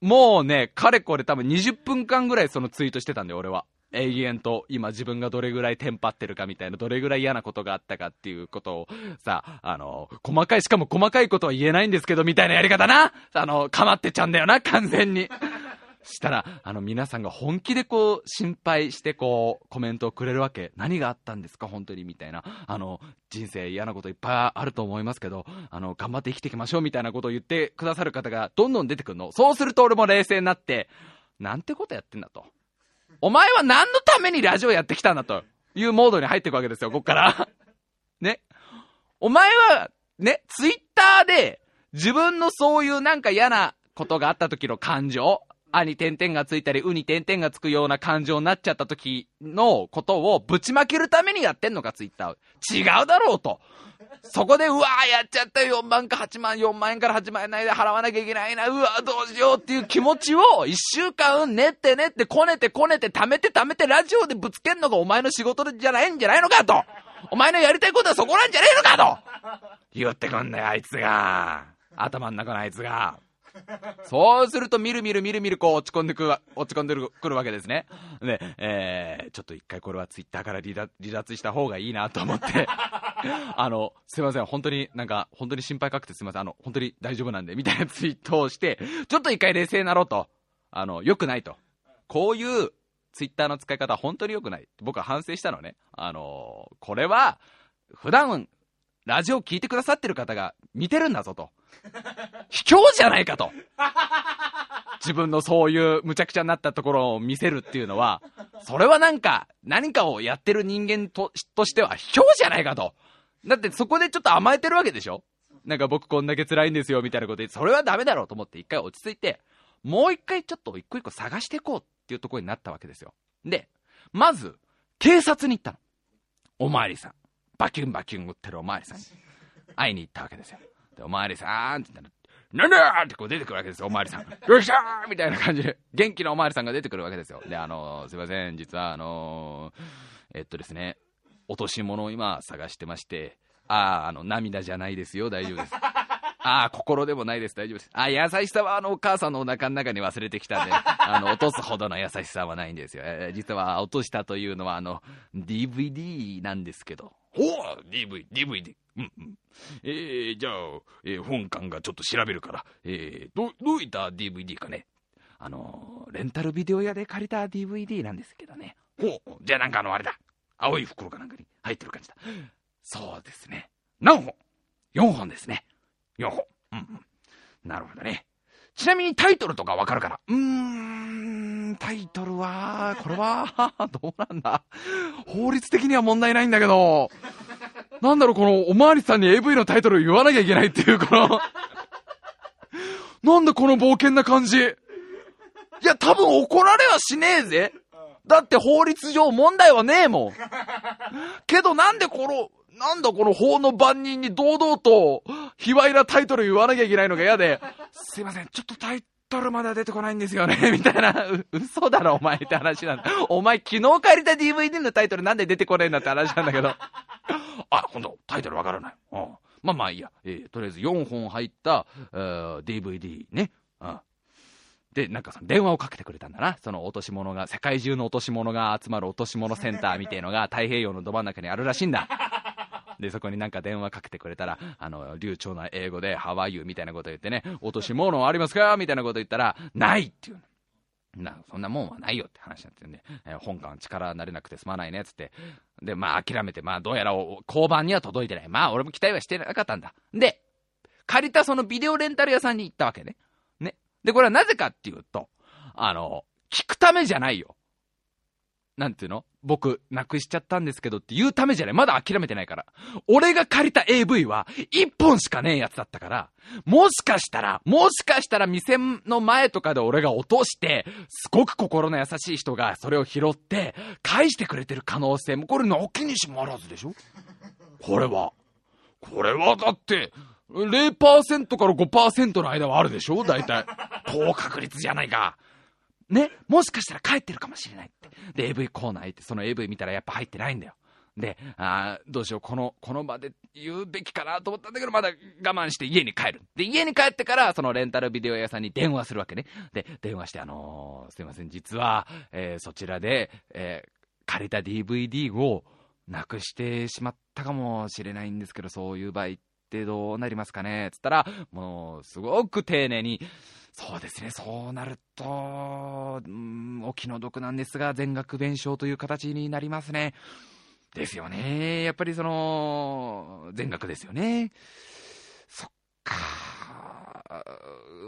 もうね、かれこれ多分20分間ぐらいそのツイートしてたんだよ、俺は。永遠と今自分がどれぐらいテンパってるかみたいな、どれぐらい嫌なことがあったかっていうことをさ、あの、細かい、しかも細かいことは言えないんですけど、みたいなやり方なあの、かまってちゃうんだよな、完全に。*laughs* したら、あの、皆さんが本気でこう、心配してこう、コメントをくれるわけ。何があったんですか、本当に、みたいな。あの、人生嫌なこといっぱいあると思いますけど、あの、頑張って生きていきましょう、みたいなことを言ってくださる方がどんどん出てくるの。そうすると俺も冷静になって、なんてことやってんだと。お前は何のためにラジオやってきたんだというモードに入っていくわけですよ、こっから。*laughs* ね。お前は、ね、ツイッターで、自分のそういうなんか嫌なことがあった時の感情、あに点々がついたり、うに点々がつくような感情になっちゃった時のことをぶちまけるためにやってんのか、ツイッター。違うだろうと。そこで、うわーやっちゃったよ、4万か8万、4万円から8万円内で払わなきゃいけないな、うわーどうしようっていう気持ちを、1週間練って練ってこねてこねて貯めて貯めてラジオでぶつけんのがお前の仕事じゃないんじゃないのかと。お前のやりたいことはそこなんじゃねえのかと言ってくんだよ、あいつが。頭ん中のあいつが。そうすると、みるみるみるみるこう落ち込んでくる、落ち込んでくるわけですね。で、えー、ちょっと一回これはツイッターから離脱した方がいいなと思って *laughs* あの、すいません、本当になんか、本当に心配かけてすいません、あの、本当に大丈夫なんで、みたいなツイートをして、ちょっと一回冷静になろうと。あの、良くないと。こういうツイッターの使い方は本当に良くない。僕は反省したのね。あのこれは、普段、ラジオ聞いてくださってる方が見てるんだぞと。卑怯じゃないかと。自分のそういう無茶苦茶になったところを見せるっていうのは、それはなんか、何かをやってる人間ととしては卑怯じゃないかと。だってそこでちょっと甘えてるわけでしょ？なんか僕こんだけ辛いんですよみたいなこと言って、それはダメだろうと思って一回落ち着いて、もう一回ちょっと一個一個探していこうっていうところになったわけですよ。で、まず、警察に行ったの。おまわりさん。バキュンバキュン打ってるおまわりさんに会いに行ったわけですよ。で、おまわりさんって言ったら、なんだってこう出てくるわけですよ、おまわりさん。*laughs* よっしゃーみたいな感じで、元気なおまわりさんが出てくるわけですよ。で、あのー、すいません、実はあのー、えっとですね、落とし物を今探してまして、ああ、あの、涙じゃないですよ、大丈夫です。ああ、心でもないです、大丈夫です。ああ、優しさはあの、お母さんのお腹の中に忘れてきたんで、あの、落とすほどの優しさはないんですよ。えー、実は落としたというのは、あの、DVD なんですけど。ほう !DV、DVD。うんうん。えー、じゃあ、えー、本館がちょっと調べるから、えー、ど、どういった DVD かねあのレンタルビデオ屋で借りた DVD なんですけどね。ほう、じゃあなんかあの、あれだ。青い袋かなんかに入ってる感じだ。そうですね。何本 ?4 本ですね。4本。うん、うん。なるほどね。ちなみにタイトルとかわかるかな？うーん、タイトルは、これは、*laughs* どうなんだ？法律的には問題ないんだけど、なんだろう、この、おまわりさんに AV のタイトルを言わなきゃいけないっていう、このなんでこの冒険な感じ。いや、多分怒られはしねえぜ。だって法律上問題はねえもん。けどなんでこの、なんだこの法の番人に堂々と、卑猥なタイトル言わなきゃいけないのが嫌で、すいません、ちょっとタイトルまでは出てこないんですよね、*laughs* みたいな、嘘だろ、お前って話なんだ。お前昨日借りた DVD のタイトルなんで出てこねえんだって話なんだけど。*laughs* あ、今度、タイトルわからない。うん。まあまあいいや。えー、とりあえず4本入った、DVD ね。うん。で、なんかその電話をかけてくれたんだな。その落とし物が、世界中の落とし物が集まる落とし物センターみたいのが太平洋のど真ん中にあるらしいんだ。で、そこになんか電話かけてくれたら、あの、流暢な英語で、ハワイユみたいなこと言ってね、落とし物ありますか？みたいなこと言ったら、ないっていう。な、そんなもんはないよって話になってんで、えー、本館力になれなくてすまないねっ、つって。で、まあ諦めて、まあどうやら交番には届いてない。まあ俺も期待はしてなかったんだ。で、借りたそのビデオレンタル屋さんに行ったわけね。ね。で、これはなぜかっていうと、あの、聞くためじゃないよ。なんていうの？僕、なくしちゃったんですけどって言うためじゃない。まだ諦めてないから。俺が借りた AV は、一本しかねえやつだったから、もしかしたら、もしかしたら店の前とかで俺が落として、すごく心の優しい人がそれを拾って、返してくれてる可能性も、これなきにしもあらずでしょ？これは。これはだって、0%から5%の間はあるでしょ？大体。高確率じゃないか。ね、もしかしたら帰ってるかもしれないって。で、AV コーナー行って、その AV 見たらやっぱ入ってないんだよ。で、あどうしよう、この、この場で言うべきかなと思ったんだけど、まだ我慢して家に帰る。で、家に帰ってから、そのレンタルビデオ屋さんに電話するわけね。で、電話して、あのー、すいません、実は、えー、そちらで、えー、借りた DVD をなくしてしまったかもしれないんですけど、そういう場合っってどうなりますかね？つったら、もう、すごく丁寧に、そうですね、そうなると、うん、お気の毒なんですが、全額弁償という形になりますね。ですよね。やっぱりその、全額ですよね。そっか。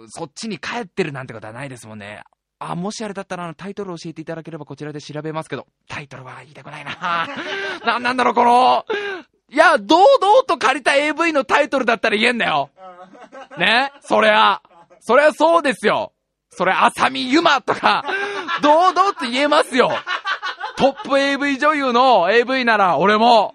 そっちに帰ってるなんてことはないですもんね。あ、もしあれだったらタイトル教えていただければこちらで調べますけど、タイトルは言いたくないな。*laughs* なんなんだろう、この、いや、堂々と借りた AV のタイトルだったら言えんだよ。ね？そりゃ、そりゃそうですよ。それ、浅見ゆまとか、堂々と言えますよ。トップ AV 女優の AV なら俺も、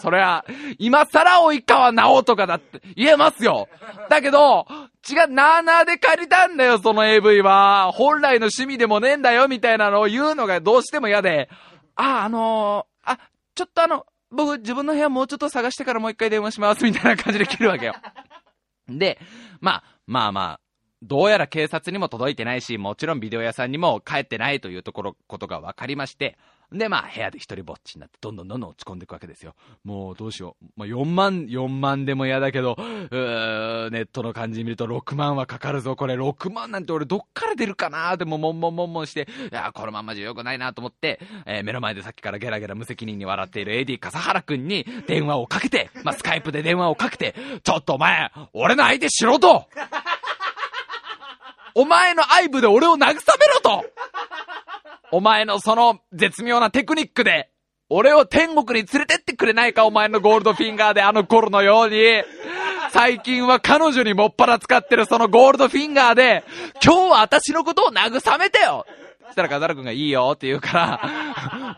そりゃ、今更及川直とかだって言えますよ。だけど、違う、なーなーで借りたんだよ、その AV は。本来の趣味でもねえんだよ、みたいなのを言うのがどうしても嫌で、あ、あのー、あ、ちょっとあの、僕自分の部屋もうちょっと探してからもう一回電話します、みたいな感じで切るわけよ。*laughs* で、まあ、まあまあ、どうやら警察にも届いてないし、もちろんビデオ屋さんにも帰ってないというところ、ことが分かりまして、で、まあ、部屋で一人ぼっちになって、どんどんどんどん落ち込んでいくわけですよ。もう、どうしよう。まあ、4万、4万でも嫌だけど、うーネットの感じ見ると6万はかかるぞ。これ6万なんて俺どっから出るかなでも、もんもんもんもんして、いや、このまんまじゃよくないなと思って、えー、目の前でさっきからゲラゲラ無責任に笑っている AD 笠原くんに電話をかけて、まあ、スカイプで電話をかけて、ちょっとお前、俺の相手しろとお前の愛部で俺を慰めろとお前のその絶妙なテクニックで、俺を天国に連れてってくれないかお前のゴールドフィンガーであの頃のように。最近は彼女にもっぱら使ってるそのゴールドフィンガーで、今日は私のことを慰めてよそしたらカザラ君がいいよって言うか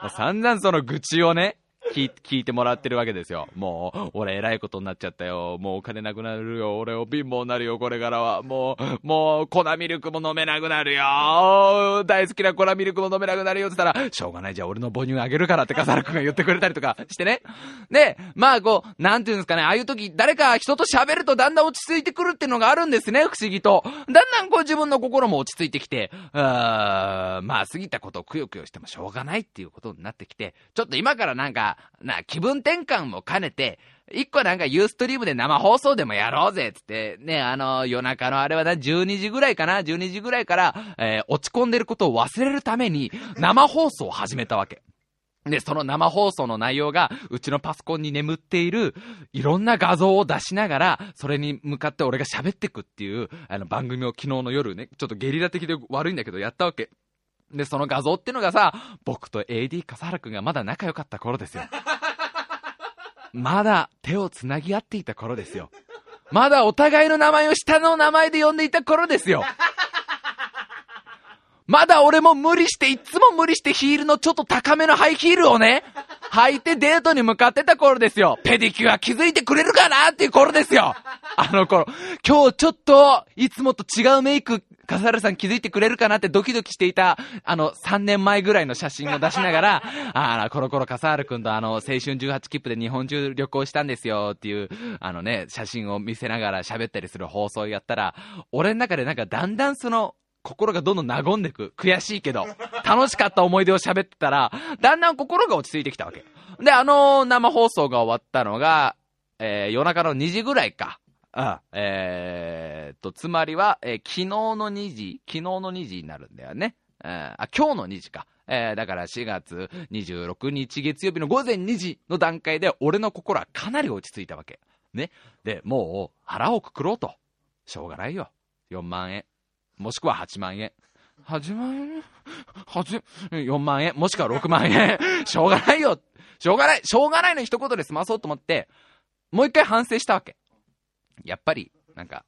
ら、散々その愚痴をね、聞聞いてもらってるわけですよ。もう、俺偉いことになっちゃったよ。もうお金なくなるよ。俺を貧乏になるよ、これからは。もう、もう、粉ミルクも飲めなくなるよ。大好きな粉ミルクも飲めなくなるよって言ったら、しょうがない、じゃあ俺の母乳あげるからって笠原くんが言ってくれたりとかしてね。で、まあこう、なんていうんですかね、ああいう時、誰か人と喋るとだんだん落ち着いてくるっていうのがあるんですね、不思議と。だんだんこう自分の心も落ち着いてきて、あまあ過ぎたことをくよくよしてもしょうがないっていうことになってきて、ちょっと今からなんか、な、気分転換も兼ねて、一個なんかユーストリームで生放送でもやろうぜつって、ね、あの、夜中のあれはな、12時ぐらいかな ?12 時ぐらいから、えー、落ち込んでることを忘れるために、生放送を始めたわけ。で、その生放送の内容が、うちのパソコンに眠っている、いろんな画像を出しながら、それに向かって俺が喋ってくっていう、あの番組を昨日の夜ね、ちょっとゲリラ的で悪いんだけど、やったわけ。で、その画像っていうのがさ、僕と AD 笠原くんがまだ仲良かった頃ですよ。*laughs* まだ手を繋ぎ合っていた頃ですよ。まだお互いの名前を下の名前で呼んでいた頃ですよ。まだ俺も無理して、いつも無理してヒールのちょっと高めのハイヒールをね、履いてデートに向かってた頃ですよ。ペディキュア気づいてくれるかなっていう頃ですよ。*laughs* あの頃。今日ちょっと、いつもと違うメイク、笠原さん気づいてくれるかなってドキドキしていた、あの、3年前ぐらいの写真を出しながら、*laughs* ああ、コロコロ笠原くんとあの、青春18切符で日本中旅行したんですよっていう、あのね、写真を見せながら喋ったりする放送やったら、俺の中でなんかだんだんその、心がどんどん和んでく。悔しいけど。楽しかった思い出を喋ってたら、だんだん心が落ち着いてきたわけ。で、あのー、生放送が終わったのが、えー、夜中の2時ぐらいか。うん。えー、と、つまりは、えー、昨日の2時、昨日の2時になるんだよね。あ、今日の2時か。えー、だから4月26日月曜日の午前2時の段階で、俺の心はかなり落ち着いたわけ。ね。で、もう、腹をくくろうと。しょうがないよ。4万円。もしくは8万円。8万円 ?8、4万円？もしくは6万円？しょうがないよしょうがないしょうがないの一言で済まそうと思って、もう一回反省したわけ。やっぱり、なんか、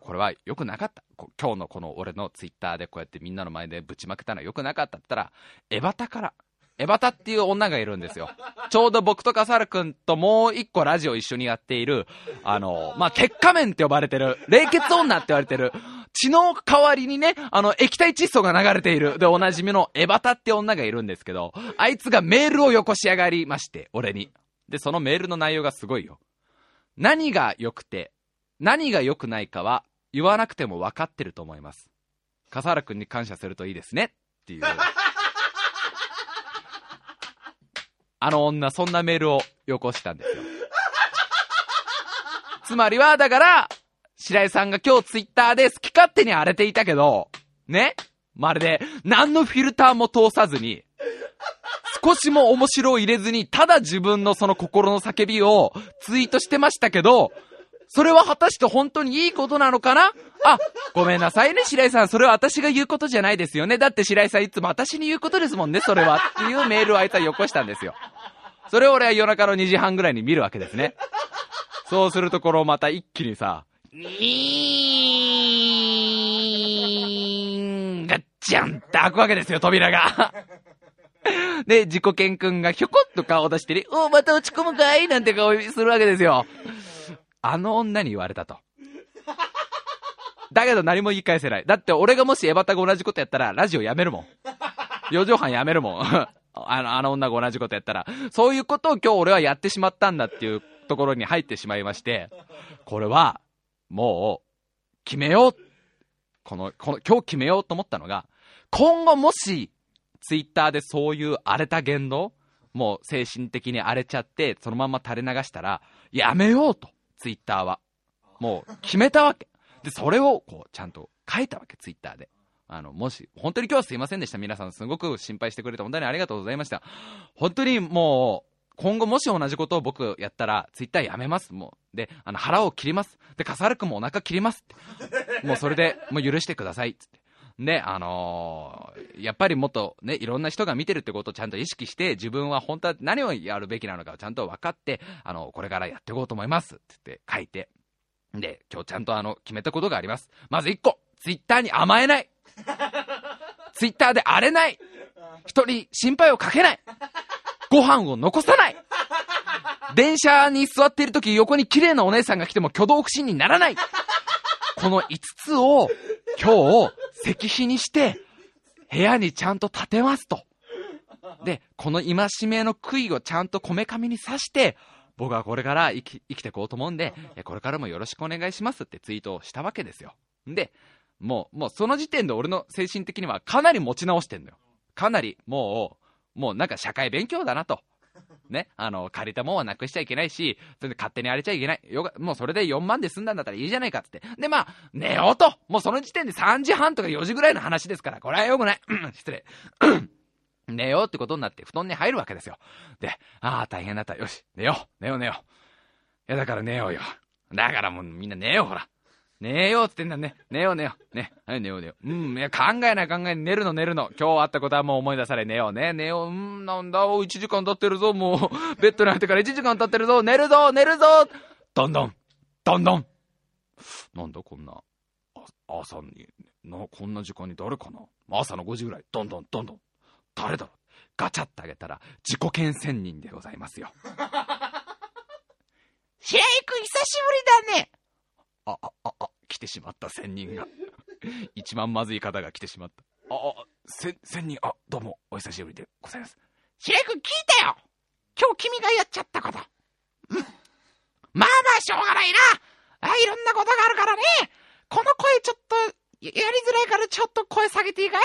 これは良くなかった。今日のこの俺のツイッターでこうやってみんなの前でぶちまけたのは良くなかったって言ったら、エバタから、エバタっていう女がいるんですよ。*laughs* ちょうど僕と笠原くんともう一個ラジオ一緒にやっている、あの、まあ、結果面って呼ばれてる、冷血女って言われてる、血の代わりにね、あの、液体窒素が流れている。で、おなじみのエバタって女がいるんですけど、あいつがメールをよこし上がりまして、俺に。で、そのメールの内容がすごいよ。何が良くて、何が良くないかは、言わなくても分かってると思います。笠原くんに感謝するといいですね。っていう。あの女、そんなメールをよこしたんですよ。つまりは、だから、白井さんが今日ツイッターで好き勝手に荒れていたけど、ね？まるで、何のフィルターも通さずに、少しも面白を入れずに、ただ自分のその心の叫びをツイートしてましたけど、それは果たして本当にいいことなのかな？あ、ごめんなさいね、白井さん。それは私が言うことじゃないですよね。だって白井さんいつも私に言うことですもんね、それは。っていうメールをあいつはよこしたんですよ。それを俺は夜中の2時半ぐらいに見るわけですね。そうするところをまた一気にさ、にーん、ガッチャンって開くわけですよ、扉が。で、自己健くんがひょこっと顔を出してね、おまた落ち込むかい？なんて顔するわけですよ。あの女に言われたと。だけど何も言い返せない。だって俺がもしエバタが同じことやったら、ラジオやめるもん。四畳半やめるもん。*laughs* あの、あの女が同じことやったら。そういうことを今日俺はやってしまったんだっていうところに入ってしまいまして、これは、もう、決めよう。この、この、今日決めようと思ったのが、今後もし、ツイッターでそういう荒れた言動、もう精神的に荒れちゃって、そのまま垂れ流したら、やめようと、ツイッターは。もう、決めたわけ。で、それを、こう、ちゃんと書いたわけ、ツイッターで。あの、もし、本当に今日はすいませんでした。皆さん、すごく心配してくれて、本当にありがとうございました。本当にもう、今後もし同じことを僕やったら、ツイッターやめます。もう。で、あの、腹を切ります。で、笠原くんもお腹切りますって。もうそれで、もう許してください。つって。で、あのーやっぱりもっとね、いろんな人が見てるってことをちゃんと意識して、自分は本当は何をやるべきなのかをちゃんと分かって、あの、これからやっていこうと思います。って言って書いて。で、今日ちゃんとあの、決めたことがあります。まず1個、ツイッターに甘えない。ツイッターで荒れない。人に心配をかけない。ご飯を残さない。電車に座っている時横に綺麗なお姉さんが来ても挙動不審にならない。この5つを今日石碑にして部屋にちゃんと立てますと。で、この戒めの杭をちゃんとこめかみに刺して、僕はこれから生き生きていこうと思うんで、これからもよろしくお願いしますってツイートをしたわけですよ。で、もう、もうその時点で俺の精神的にはかなり持ち直してんのよ。かなりもう、もうなんか社会勉強だなと。*laughs* ね、あの、借りたもんはなくしちゃいけないし、それで勝手に荒れちゃいけない。よか、もうそれで4万で済んだんだったらいいじゃないかっつって。で、まあ、寝ようと。もうその時点で3時半とか4時ぐらいの話ですから、これはよくない。失礼。寝ようってことになって布団に入るわけですよ。で、ああ、大変だった。よし、寝よう。寝よう寝よう。いや、だから寝ようよ。だからもうみんな寝よう、ほら。寝ようってんだね。寝よう寝よう。ね。はい、寝よう寝よう。うん、いや、考えない考えない。寝るの寝るの。今日あったことはもう思い出され、寝ようね。寝よう。うん、なんだ、お1時間経ってるぞ。もう、ベッドに入ってから1時間経ってるぞ。寝るぞ、寝るぞ。どんどん、どんどん。なんだ、こんな、朝に、な、こんな時間に誰かな？朝の5時ぐらい。どんどん、どんどん。誰だろガチャってあげたら、自己検専人でございますよ。白井くん久しぶりだね。あ、あ、あ、あ、来てしまった、千人が。*laughs* 一番まずい方が来てしまった。あ、あ、千、千人、あ、どうも、お久しぶりでございます。白井くん聞いたよ。今日君がやっちゃったこと。うん。まあまあしょうがないな。あ、いろんなことがあるからね。この声ちょっと、やりづらいからちょっと声下げていいかい？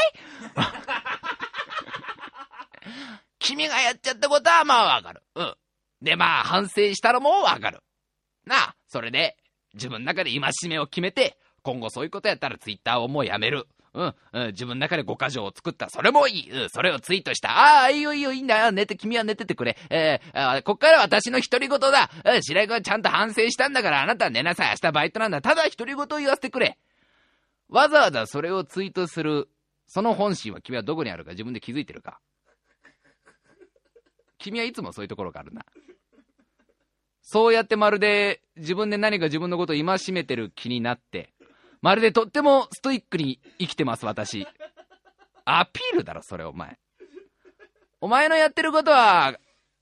*laughs* 君がやっちゃったことはまあわかる。うん。でまあ反省したのもわかる。なあ、それで自分の中で戒めを決めて、今後そういうことやったらツイッターをもうやめる。うん、うん、自分の中で5箇条を作った。それもいい。うん、それをツイートした。ああ、いいよいいよ、いいんだよ。寝て、君は寝ててくれ。えー、あこっから私の独り言だ。うん、白井君はちゃんと反省したんだから、あなたは寝なさい。明日バイトなんだ。ただ独り言を言わせてくれ。わざわざそれをツイートする、その本心は君はどこにあるか自分で気づいてるか君はいつもそういうところがあるな。そうやってまるで自分で何か自分のことを戒めてる気になって、まるでとってもストイックに生きてます、私。アピールだろ、それお前。お前のやってることは、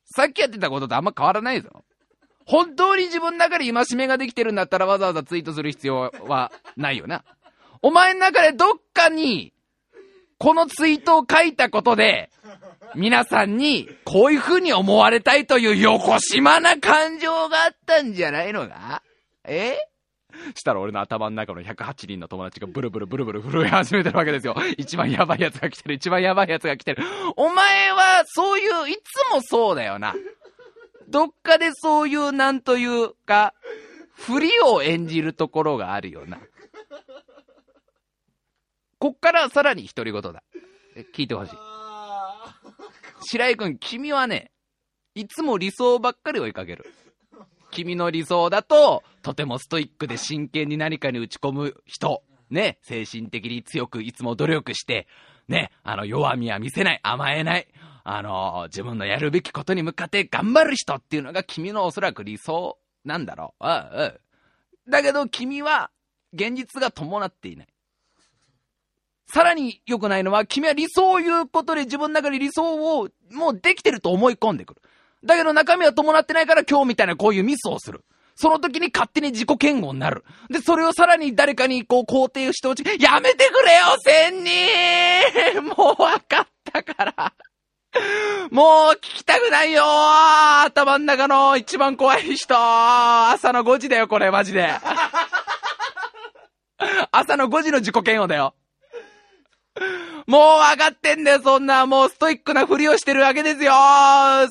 さっきやってたこととあんま変わらないぞ。本当に自分の中で戒めができてるんだったらわざわざツイートする必要はないよな。お前の中でどっかに、このツイートを書いたことで、皆さんにこういう風に思われたいという横島な感情があったんじゃないのか？え？したら俺の頭の中の108人の友達がブルブルブルブル震え始めてるわけですよ。一番やばいやつが来てる、一番やばいやつが来てる。お前はそういう、いつもそうだよな。どっかでそういうなんというか、振りを演じるところがあるよな。こっからさらに独り言だ。聞いてほしい。白井くん、君はね、いつも理想ばっかり追いかける。君の理想だと、とてもストイックで真剣に何かに打ち込む人。ね、精神的に強くいつも努力して、ね、あの、弱みは見せない、甘えない、あの、自分のやるべきことに向かって頑張る人っていうのが君のおそらく理想なんだろう。うんうん。だけど君は、現実が伴っていない。さらに良くないのは、君は理想を言うことで自分の中に理想をもうできてると思い込んでくる。だけど中身は伴ってないから今日みたいなこういうミスをする。その時に勝手に自己嫌悪になる。で、それをさらに誰かにこう肯定してほしい。やめてくれよ、千人 *laughs* もう分かったから。もう聞きたくないよ頭の中の一番怖い人朝の5時だよ、これ、マジで。朝の5時の自己嫌悪だよ。*laughs* もう分かってんだよ、そんな、もうストイックなふりをしてるわけですよ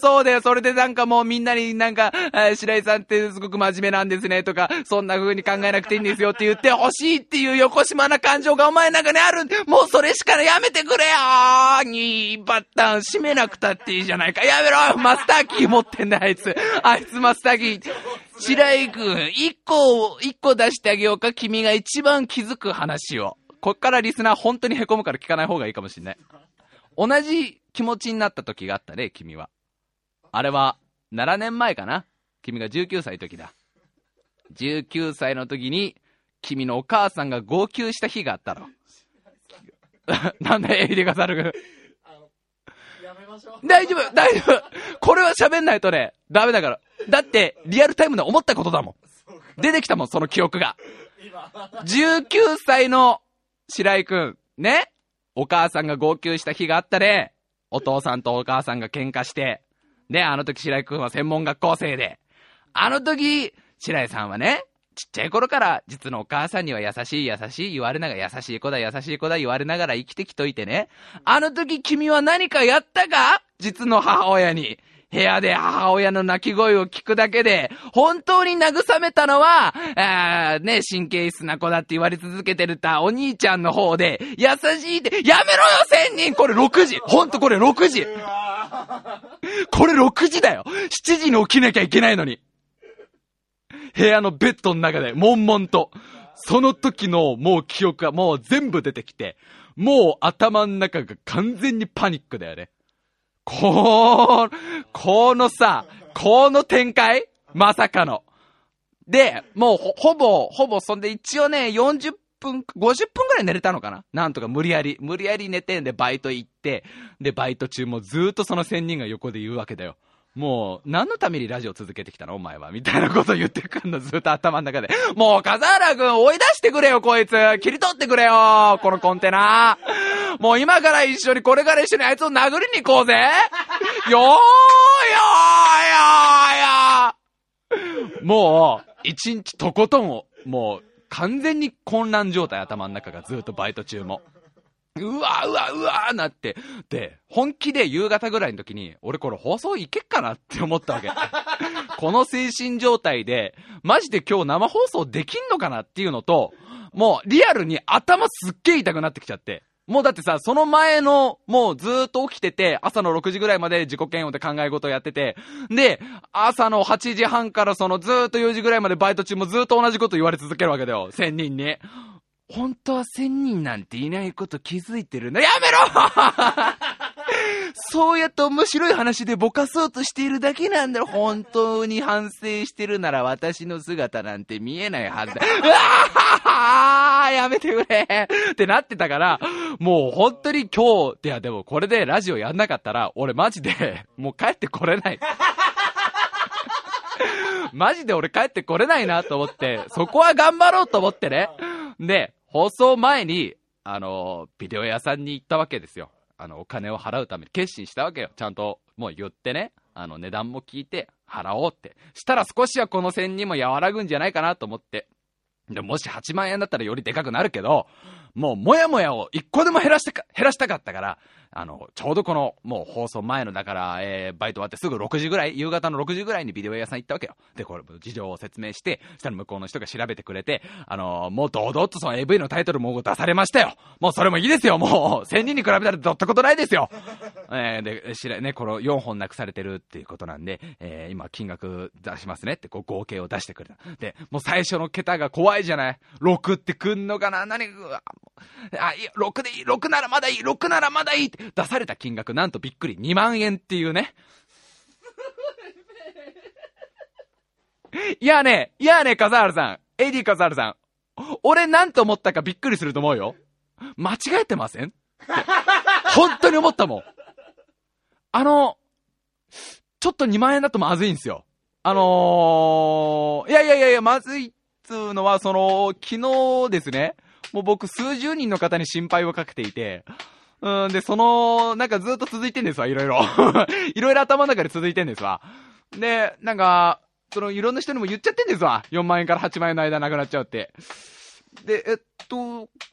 そうだよ、それでなんかもうみんなになんか、白井さんってすごく真面目なんですね、とか、そんな風に考えなくていいんですよって言ってほしいっていう横島な感情がお前の中にあるもうそれしかやめてくれよにバッタン閉めなくたっていいじゃないか。やめろマスターキー持ってんだ、あいつ。あいつマスターキー。白井くん、一個、一個出してあげようか、君が一番気づく話を。こっからリスナー本当に凹むから聞かない方がいいかもしんない。同じ気持ちになった時があったね、君は。あれは、7年前かな？君が19歳の時だ。19歳の時に、君のお母さんが号泣した日があったろ。*laughs* なんだ、エイデガサル君。やめましょう。大丈夫、大丈夫。これは喋んないとね、ダメだから。だって、リアルタイムで思ったことだもん。出てきたもん、その記憶が。今、19歳の白井くん、ね？お母さんが号泣した日があったね。お父さんとお母さんが喧嘩して。ね、あの時白井くんは専門学校生で。あの時、白井さんはね、ちっちゃい頃から実のお母さんには優しい優しい言われながら優しい子だ優しい子だ言われながら生きてきといてね。あの時君は何かやったか？実の母親に。部屋で母親の泣き声を聞くだけで、本当に慰めたのは、あーね、神経質な子だって言われ続けてるたお兄ちゃんの方で、優しいって、やめろよ千人これ6時ほんとこれ6時これ6時だよ !7 時に起きなきゃいけないのに部屋のベッドの中で、悶々と。その時のもう記憶がもう全部出てきて、もう頭の中が完全にパニックだよね。こー、このさ、この展開？まさかの。で、もうほ、ぼ、ほぼ、そんで一応ね、40分、50分くらい寝れたのかな？なんとか無理やり、無理やり寝てんでバイト行って、で、バイト中もずっとその仙人が横で言うわけだよ。もう、何のためにラジオ続けてきたの？お前は。みたいなこと言ってくんの、ずっと頭の中で。もう、笠原くん追い出してくれよ、こいつ切り取ってくれよこのコンテナ *laughs* もう今から一緒に、これから一緒にあいつを殴りに行こうぜ *laughs* よーよーよーよーもう、一日とことんを、もう、完全に混乱状態、頭の中がずっとバイト中も。うわうわうわなって。で、本気で夕方ぐらいの時に、俺これ放送いけっかなって思ったわけ。*laughs* この精神状態で、マジで今日生放送できんのかなっていうのと、もうリアルに頭すっげえ痛くなってきちゃって。もうだってさ、その前の、もうずーっと起きてて、朝の6時ぐらいまで自己嫌悪で考え事をやってて、で、朝の8時半からそのずーっと4時ぐらいまでバイト中もずーっと同じこと言われ続けるわけだよ、1000人に。本当は1000人なんていないこと気づいてるの？やめろ！そうやって面白い話でぼかそうとしているだけなんだろ。本当に反省してるなら私の姿なんて見えないはずだ。うわーやめてくれってなってたから、もう本当に今日、いやでもこれでラジオやんなかったら、俺マジで、もう帰ってこれない。マジで俺帰ってこれないなと思って、そこは頑張ろうと思ってね。で、放送前に、あの、ビデオ屋さんに行ったわけですよ。あの、お金を払うために決心したわけよ。ちゃんと、もう言ってね。あの、値段も聞いて、払おうって。したら少しはこの線にも和らぐんじゃないかなと思って。でもし8万円だったらよりでかくなるけど、もうもやもやを一個でも減らしたか、減らしたかったから、あの、ちょうどこの、もう放送前の、だから、えーバイト終わってすぐ6時ぐらい、夕方の6時ぐらいにビデオ屋さん行ったわけよ。で、これ、事情を説明して、そしたら向こうの人が調べてくれて、あのもう堂々とその AV のタイトルも出されましたよ。もうそれもいいですよ、もう。1000人に比べたらどったことないですよ。えーで、しらね、この4本なくされてるっていうことなんで、えー今金額出しますねって、こう合計を出してくれた。で、もう最初の桁が怖いじゃない ?6 ってくんのかな？何？あ、いや、6でいい !6 ならまだいい !6 ならまだいい出された金額なんとびっくり2万円っていうね。いやね、いやね、笠原さん。AD 笠原さん。俺なんと思ったかびっくりすると思うよ。間違えてません？本当に思ったもん。あの、ちょっと2万円だとまずいんですよ。あのー、いやいやいやいや、まずいっつうのは、その、昨日ですね、もう僕数十人の方に心配をかけていて、うん、で、その、なんかずっと続いてんですわ、いろいろ。*laughs* いろいろ頭の中で続いてんですわ。で、なんか、その、いろんな人にも言っちゃってんですわ。4万円から8万円の間なくなっちゃうって。で、えっと、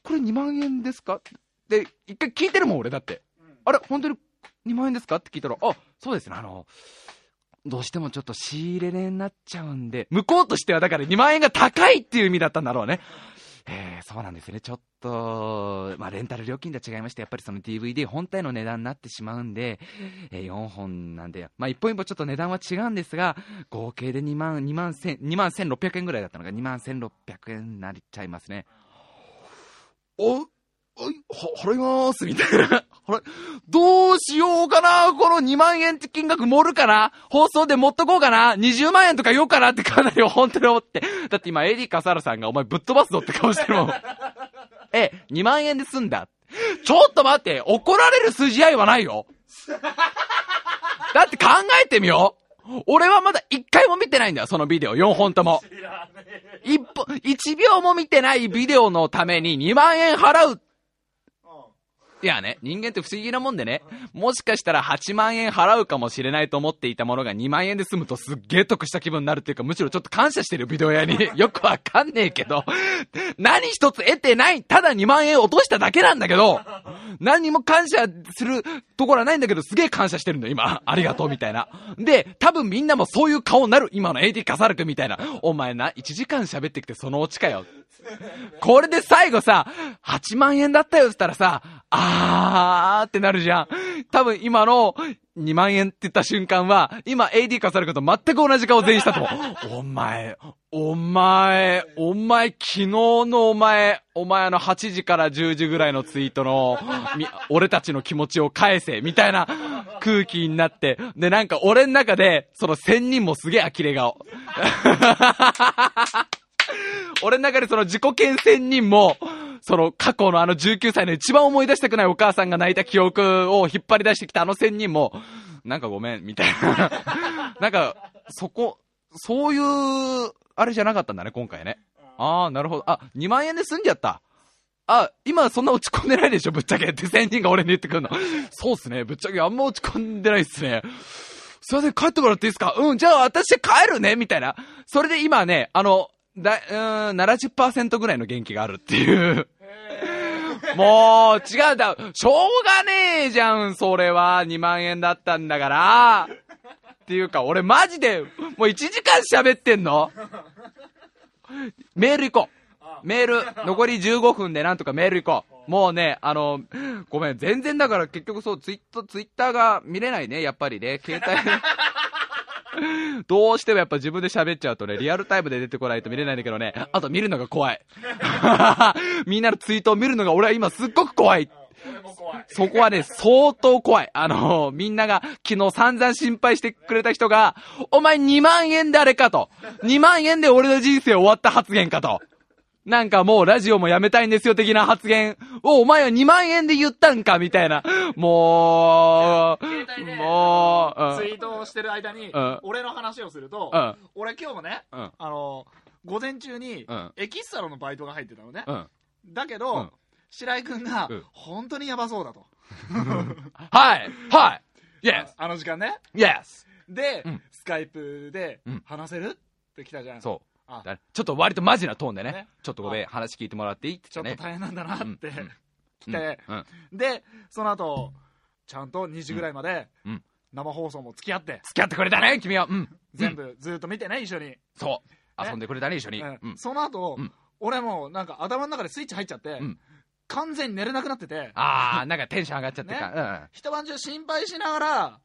これ2万円ですか？で、一回聞いてるもん、俺だって。あれ、本当に2万円ですか？って聞いたら、あ、そうですね、あの、どうしてもちょっと仕入れ値になっちゃうんで、向こうとしてはだから2万円が高いっていう意味だったんだろうね。えー、そうなんですね。ちょっと、まあ、レンタル料金とは違いまして、やっぱりその DVD 本体の値段になってしまうんで、えー4本なんで、まあ、一本一本ちょっと値段は違うんですが、合計で2万、2万千、2万1600円ぐらいだったのが2万1600円になっちゃいますね。お、は、払いまーす、みたいな。*laughs* 払い、どうしようかなこの2万円って金額盛るかな？放送で持っとこうかな ?20 万円とか言おうかな？ってかなり本当に思って。だって今 AD 笠原さんがお前ぶっ飛ばすぞって顔してるもん。*laughs* え、2万円で済んだ。ちょっと待って、怒られる筋合いはないよ。だって考えてみよう。俺はまだ1回も見てないんだよ、そのビデオ4本とも。一本、1秒も見てないビデオのために2万円払ういやね、人間って不思議なもんでね、もしかしたら8万円払うかもしれないと思っていたものが2万円で済むとすっげえ得した気分になるっていうか、むしろちょっと感謝してるビデオ屋に。*laughs* よくわかんねえけど、何一つ得てない、ただ2万円落としただけなんだけど、何にも感謝するところはないんだけど、すげえ感謝してるんだよ、今。ありがとう、みたいな。で、多分みんなもそういう顔になる、今の AD カサル君みたいな。お前な、1時間喋ってきてそのオチかよ。*laughs* これで最後さ、8万円だったよって言ったらさ、あーってなるじゃん。多分今の2万円って言った瞬間は、今 AD 化されること全く同じ顔全員したと思う。お前、お前、お前、昨日のお前、お前あの8時から10時ぐらいのツイートの、俺たちの気持ちを返せ、みたいな空気になって、でなんか俺の中で、その1000人もすげえ呆れ顔。俺の中でその自己検戦人も、その過去のあの19歳の一番思い出したくないお母さんが泣いた記憶を引っ張り出してきたあの仙人も、なんかごめん、みたいな。*laughs* なんか、そこ、そういう、あれじゃなかったんだね、今回ね。ああ、なるほど。あ、2万円で済んじゃった。あ、今そんな落ち込んでないでしょ、ぶっちゃけ。って仙人が俺に言ってくるの。そうっすね、ぶっちゃけあんま落ち込んでないっすね。すいません、帰ってもらっていいですか？うん、じゃあ私帰るねみたいな。それで今ね、あの、だ、うーん、70%ぐらいの元気があるっていう。もう、違うだ、しょうがねえじゃん、それは。2万円だったんだから。っていうか、俺マジで、もう1時間喋ってんのメール行こう。メール、残り15分でなんとかメール行こう。もうね、あの、ごめん、全然だから結局そう、ツイッター、ツイッターが見れないね、やっぱりね、携帯。*laughs* どうしてもやっぱ自分で喋っちゃうとね、リアルタイムで出てこないと見れないんだけどね、あと見るのが怖い。*laughs* みんなのツイートを見るのが俺は今すっごく怖い。そこはね、相当怖い。あのみんなが昨日散々心配してくれた人が、お前2万円であれかと。2万円で俺の人生終わった発言かと。なんかもうラジオもやめたいんですよ的な発言をお前は2万円で言ったんかみたいな。もう、もう、うんツイートをしてる間にうん、俺の話をするとうん、俺今日もね、うんあの、午前中にうん、エキストラのバイトが入ってたのね。だけど、白井くんがうん、本当にやばそうだと。*laughs* はいはい !Yes! あの時間ね。Yes! でうん、スカイプでうん話せるって来たじゃん。そう。あ。だちょっと割とマジなトーンでね、ね。ちょっとごめん、あ。話聞いてもらっていいってちょっ。と大変なんだなって *laughs* 来て、うん。で、その後、ちゃんと2時ぐらいまでうん。生放送も付き合って、付き合ってくれたね、君は。うん。全部ずっと見てね、一緒に。そう。遊んでくれたね、一緒に。その後、うん。俺もうなんか頭の中でスイッチ入っちゃって、ん。完全に寝れなくなってて、あー、なんかテンション上がっちゃってか。一晩中心配しながら、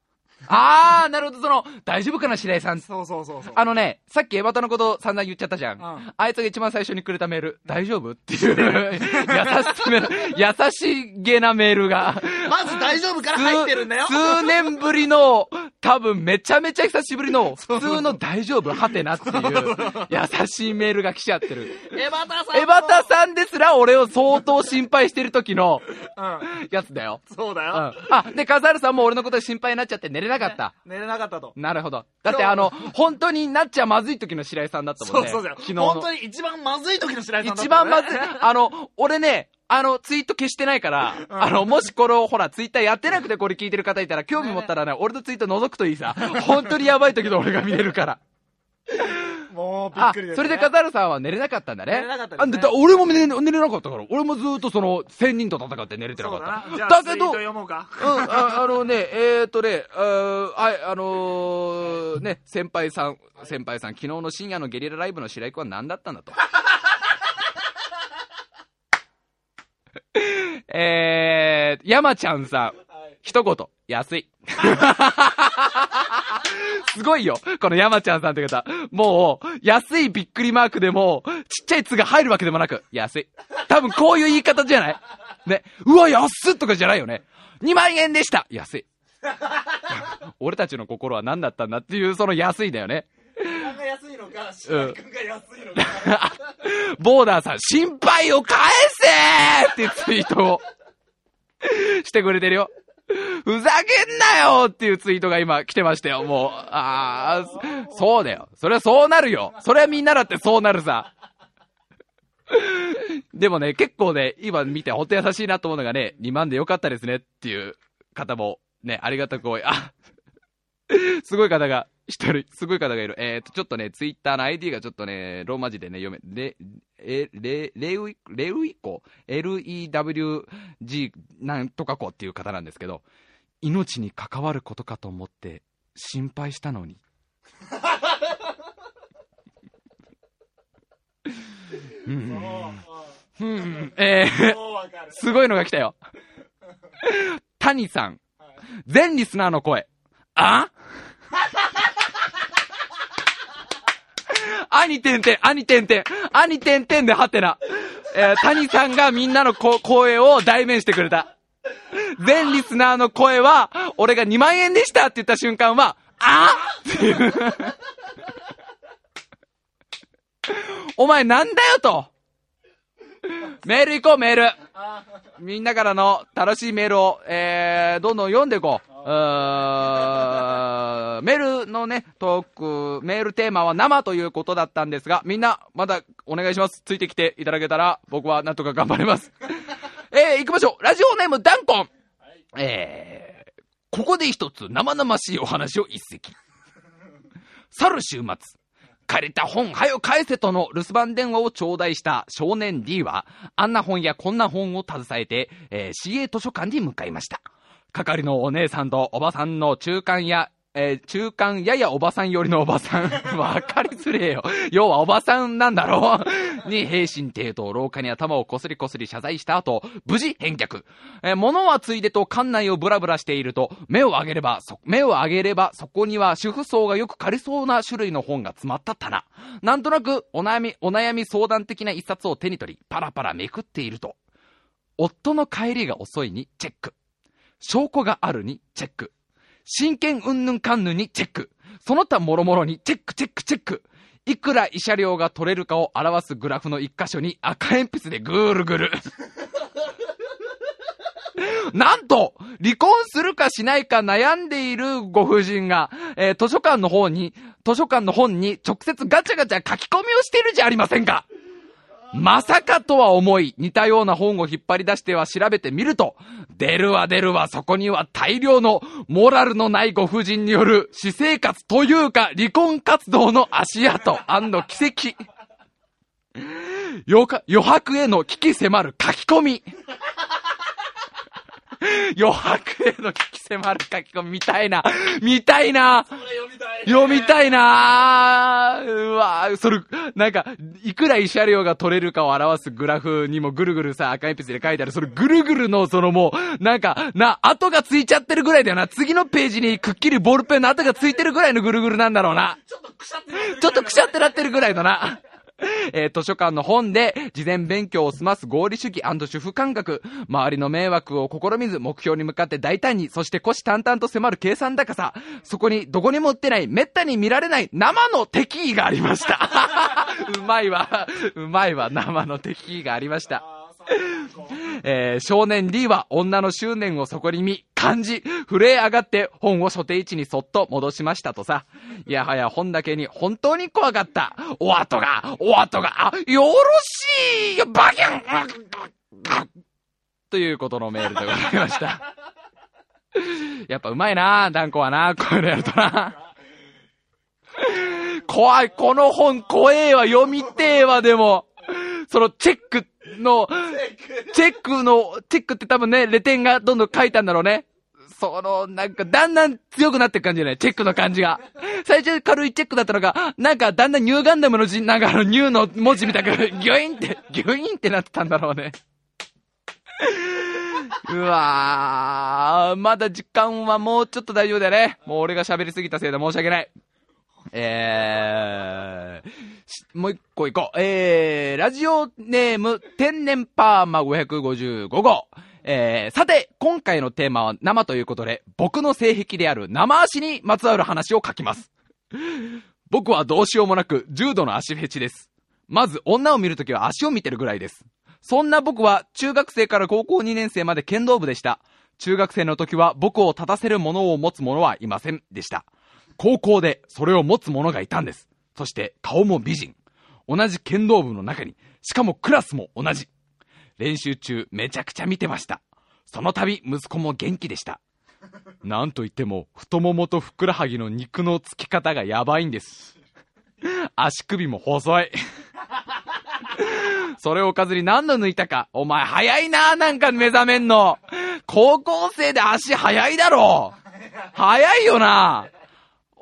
あー、なるほど、その、大丈夫かな、白井さん。そうそうそうそう。あのね、さっきエバタのこと散々言っちゃったじゃん。うんあいつが一番最初にくれたメール、大丈夫っていう、*laughs* 優しめ、優しげなメールが、まず大丈夫から入ってるんだよ。数数年ぶりの、多分めちゃめちゃ久しぶりの、普通の大丈夫はてなっていう、優しいメールが来ちゃってる。エバタさんもエバタさんですら俺を相当心配してる時のうん。やつだよ。そうだよ。うん。あ、で、カザールさんも俺のことで心配になっちゃって寝れなかった。*laughs* 寝れなかったと。なるほど。だってあの、本当になっちゃまずい時の白井さんだったもんね。そうそう。昨日の。本当に一番まずい時の白井さんだった一番まずいね。。あの、俺ね、あの、ツイート消してないから、あの、もしこれを、ほら、ツイッターやってなくてこれ聞いてる方いたら、興味持ったらね、俺のツイート覗くといいさ。本当にやばい時の俺が見れるから。もうびっあ、くりです、ね。それでカザールさんは寝れなかったんだね。寝れなかったですねあだ俺も寝れ寝れなかったから、俺もずっとその、千人と戦って寝れてなかった。だな。じゃあ、だけどうか。うん、ああのね、えー、っとね、ああのーね、先輩さん、先輩さん、昨日の深夜のゲリラライブの白井君は何だったんだと。*laughs* えー、山ちゃんさん、はい一言、安い。*laughs* すごいよ。この山ちゃんさんって方。もう、安いびっくりマークでも、ちっちゃい「つ」が入るわけでもなく、安い。多分こういう言い方じゃない？ね。うわ、安っとかじゃないよね。2万円でした安い。*laughs* 俺たちの心は何だったんだっていう、その安いだよね。何が安いのか、が安いのか。*laughs* ボーダーさん、心配を返せーってツイートをしてくれてるよ。*laughs* ふざけんなよっていうツイートが今来てましたよ、もう。ああ、そうだよ。それはそうなるよ。それはみんなだってそうなるさ。*laughs* でもね、結構ね、今見てほんと優しいなと思うのがね、2万でよかったですねっていう方もね、ありがたく多い。あ、すごい方が、一人、すごい方がいる。えっ、と、ちょっとね、ツイッターの ID がちょっとね、ローマ字でね、読め、レ、え、レ、レウイ、レウイコ ?LEWG なんとか子っていう方なんですけど、命に関わることかと思って心配したのに。うん。うん。えー。すごいのが来たよ。谷さん。全リスナーの声。あ？兄てんてん、兄てんてん、兄てんてんでハテナ。えー谷さんがみんなのこ声を代弁してくれた。全リスナーの声は、俺が2万円でしたって言った瞬間は、あっていう。お前なんだよと。メール行こう、メール。みんなからの楽しいメールを、えー、どんどん読んでいこう。うーメールのね、トーク、メールテーマは生ということだったんですが、みんな、まだお願いします。ついてきていただけたら、僕はなんとか頑張れます。*laughs* えー、行きましょう。ラジオネーム、ダンコン。えー、ここで一つ生々しいお話を一席。去る週末、借りた本、はよ返せとの留守番電話を頂戴した少年 D は、あんな本やこんな本を携えて、えー CA 図書館に向かいました。係のお姉さんとおばさんの中間や、えー中間ややおばさん寄りのおばさん。*laughs* わかりづれえよ。要はおばさんなんだろう。*laughs* に、平身帝と廊下に頭をこすりこすり謝罪した後、無事返却。えー物はついでと館内をブラブラしていると、目を上げれば、そ、目を上げれば、そこには主婦層がよく借りそうな種類の本が詰まった棚。なんとなく、お悩み、お悩み相談的な一冊を手に取り、パラパラめくっていると、夫の帰りが遅いにチェック。証拠があるにチェック。真剣うんぬんかんぬんにチェック。その他もろもろにチェックチェックチェック。いくら慰謝料が取れるかを表すグラフの一箇所に赤鉛筆でぐるぐる。*laughs* なんと、離婚するかしないか悩んでいるご婦人が、えー図書館の方に、図書館の本に直接ガチャガチャ書き込みをしてるじゃありませんか。まさかとは思い、似たような本を引っ張り出しては調べてみると、出るわ出るわ、そこには大量のモラルのないご婦人による私生活というか離婚活動の足跡の奇跡。余白への危機迫る書き込み。*laughs* 余白への聞き迫る書き込み見たいな。見たいな。読みたい。読みたいなうわそれ、なんか、いくら慰謝料が取れるかを表すグラフにもぐるぐるさ、赤鉛筆で書いてある、それぐるぐるの、そのもう、なんか、な、跡がついちゃってるぐらいだよな。次のページにくっきりボールペンの跡がついてるぐらいのぐるぐるなんだろうな。ちょっとくしゃってなってるちょっとくしゃってなってるぐらいだな。*laughs* えー図書館の本で事前勉強を済ます合理主義主婦感覚、周りの迷惑を試みず目標に向かって大胆に、そして虎視眈々と迫る計算高さ、そこにどこにも売ってない、滅多に見られない生の敵意がありました。*laughs* うまいわ。*laughs* うまいわ。生の敵意がありました。えー少年 D は女の執念をそこに見、感じ、震え上がって本を所定位置にそっと戻しましたとさ。いやはや本だけに本当に怖かった。お後が、お後が、あ、よろしいよ、バキュンということのメールでございました。やっぱうまいな、ダンコはな、こういうのやるとな。怖い、この本怖えわ、読みてえわ、でも。そのチェックの、チェックの、チェックって多分ね、レ点がどんどん書いたんだろうね。その、なんか、だんだん強くなっていく感じじゃないチェックの感じが。最初軽いチェックだったのが、なんか、だんだんニューガンダムの字、なんかあの、ニューの文字みたく、ギュインって、ギュインってなってたんだろうね。うわー、まだ時間はもうちょっと大丈夫だよね。もう俺が喋りすぎたせいで申し訳ない。えー、もう一個行こう。えー、ラジオネーム、天然パーマ555号。えー、さて、今回のテーマは生ということで、僕の性癖である生足にまつわる話を書きます。僕はどうしようもなく、重度の足フェチです。まず、女を見るときは足を見てるぐらいです。そんな僕は、中学生から高校2年生まで剣道部でした。中学生の時は、僕を立たせるものを持つ者はいませんでした。高校で、それを持つ者がいたんです。そして、顔も美人。同じ剣道部の中に、しかもクラスも同じ。練習中、めちゃくちゃ見てました。その度、息子も元気でした。なんといっても、太ももとふくらはぎの肉のつき方がやばいんです。足首も細い。*laughs* それをおかずに何度抜いたか。お前早いな、なんか目覚めんの。高校生で足早いだろ。早いよな。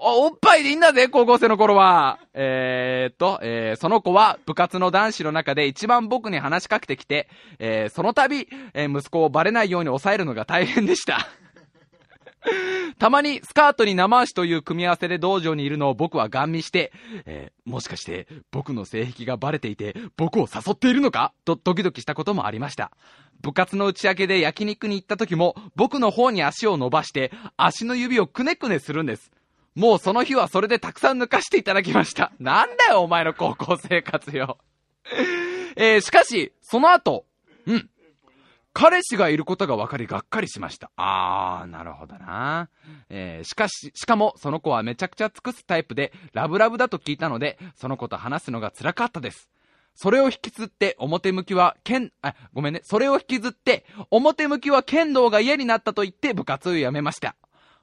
おおっぱいでいいんだぜ、高校生の頃は。えー、っと、えーその子は部活の男子の中で一番僕に話しかけてきて、えーその度、えー息子をバレないように抑えるのが大変でした。*laughs* たまにスカートに生足という組み合わせで道場にいるのを僕はガン見して、えーもしかして僕の性癖がバレていて僕を誘っているのか？とドキドキしたこともありました。部活の打ち上げで焼肉に行った時も僕の方に足を伸ばして足の指をくねくねするんです。もうその日はそれでたくさん抜かしていただきました。なんだよお前の高校生活よ。えーしかし、その後、うん。彼氏がいることが分かりがっかりしました。あー、なるほどな。えーしかし、しかもその子はめちゃくちゃ尽くすタイプで、ラブラブだと聞いたので、その子と話すのが辛かったです。それを引きずって、表向きは剣、あ、ごめんね。それを引きずって、表向きは剣道が嫌になったと言って部活を辞めました。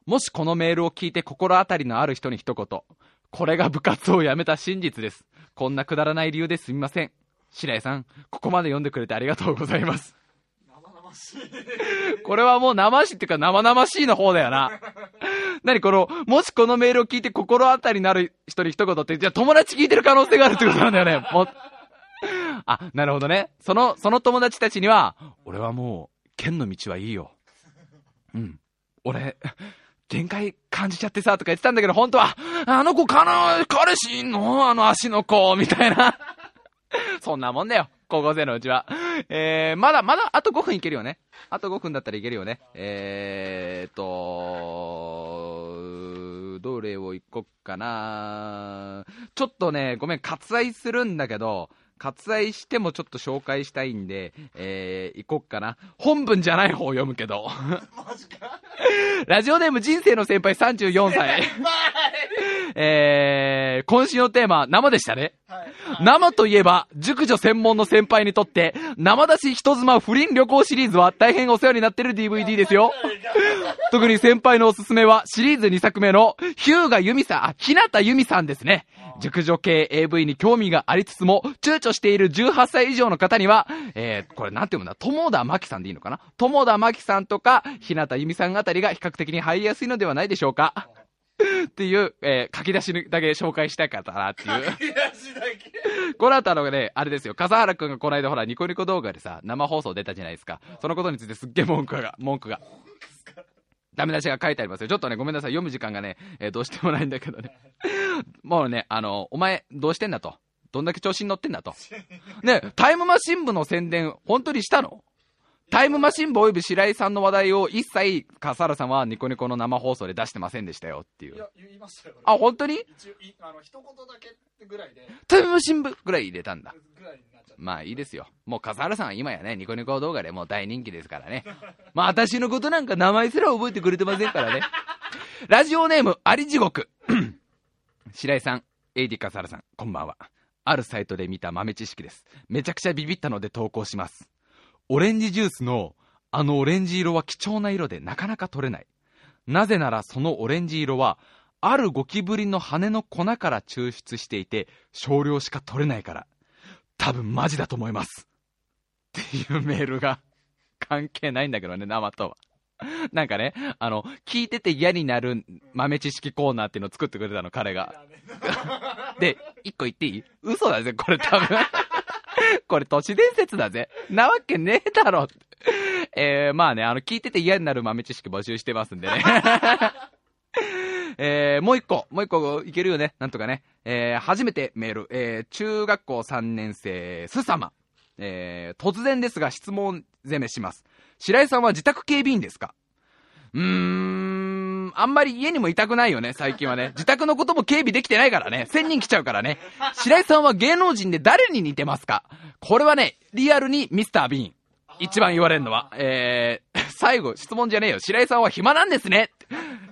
もしこのメールを聞いて心当たりのある人に一言。これが部活を辞めた真実です。こんなくだらない理由ですみません。白井さん、ここまで読んでくれてありがとうございます。生々しい。これはもう生しっていうか生々しいの方だよな。何この、もしこのメールを聞いて心当たりのある人に一言って、じゃあ友達聞いてる可能性があるってことなんだよね。もうあ、なるほどね。その、その友達たちには、俺はもう、剣の道はいいよ。うん。俺、限界感じちゃってさ、とか言ってたんだけど、本当は、あの子、かな、彼氏いんのあの足の子、みたいな。*laughs* そんなもんだよ。高校生のうちは。えー、まだ、まだ、あと5分いけるよね。あと5分だったらいけるよね。えーと、どれをいこっかなちょっとね、ごめん、割愛するんだけど、割愛してもちょっと紹介したいんで、えー、いこっかな。本文じゃない方を読むけど。マジか？ラジオネーム人生の先輩34歳。えー、今週のテーマ、生でしたね。はい。生といえば、熟女専門の先輩にとって、生出し人妻不倫旅行シリーズは大変お世話になってる DVD ですよ。特に先輩のおすすめは、シリーズ2作目の、ヒューガユミさん、あ、ひなたユミさんですね。熟女系 AV に興味がありつつも、躊躇している18歳以上の方には、えー、これなんて読むんだ、友田真紀さんでいいのかな？友田真紀さんとか、ひなた由美さんあたりが比較的に入りやすいのではないでしょうか？*laughs* っていう、えー書き出しだけ紹介したかったなっていう。引き出しだけ？*laughs* この後あのね、あれですよ、笠原くんがこの間ほら、ニコニコ動画でさ、生放送出たじゃないですか。そのことについてすっげえ文句が、文句が。*laughs* ダメ出しが書いてありますよ。ちょっとね、ごめんなさい。読む時間がね、えーどうしてもないんだけどね。もうね、あの、お前、どうしてんだと。どんだけ調子に乗ってんだと。ね、タイムマシン部の宣伝、本当にしたの？タイムマシン部及び白井さんの話題を一切、笠原さんはニコニコの生放送で出してませんでしたよっていう。いや、言いましたよ。あ、本当に？一応、いあの、一言だけってぐらいで、タイムマシン部ぐらい入れたんだ。ぐらいになっちゃった。まあいいですよ。もう笠原さんは今やね、ニコニコ動画でもう大人気ですからね。*laughs* まあ私のことなんか名前すら覚えてくれてませんからね。ラジオネーム、あり地獄。*clears throat* 白井さん、エイディ笠原さん、こんばんは。あるサイトで見た豆知識です。めちゃくちゃビビったので投稿します。オレンジジュースの、あのオレンジ色は貴重な色でなかなか取れない。なぜならそのオレンジ色は、あるゴキブリの羽の粉から抽出していて、少量しか取れないから。多分マジだと思います。っていうメールが関係ないんだけどね、生とは。なんかね、あの、聞いてて嫌になる豆知識コーナーっていうのを作ってくれたの、彼が。で、一個言っていい？嘘だぜ、これ多分。これ都市伝説だぜ。なわけねえだろ。えー、まあね、あの、聞いてて嫌になる豆知識募集してますんでね。*laughs* えー、もう一個、もう一個いけるよね、なんとかね。えー、初めてメール、えー、中学校3年生、すさま。えー、突然ですが質問攻めします。白井さんは自宅警備員ですか？うーん、あんまり家にもいたくないよね、最近はね。*laughs* 自宅のことも警備できてないからね。1000人来ちゃうからね。白井さんは芸能人で誰に似てますか？これはね、リアルにミスター・ビーン。一番言われるのは。えー、*laughs* 最後、質問じゃねえよ。白井さんは暇なんですね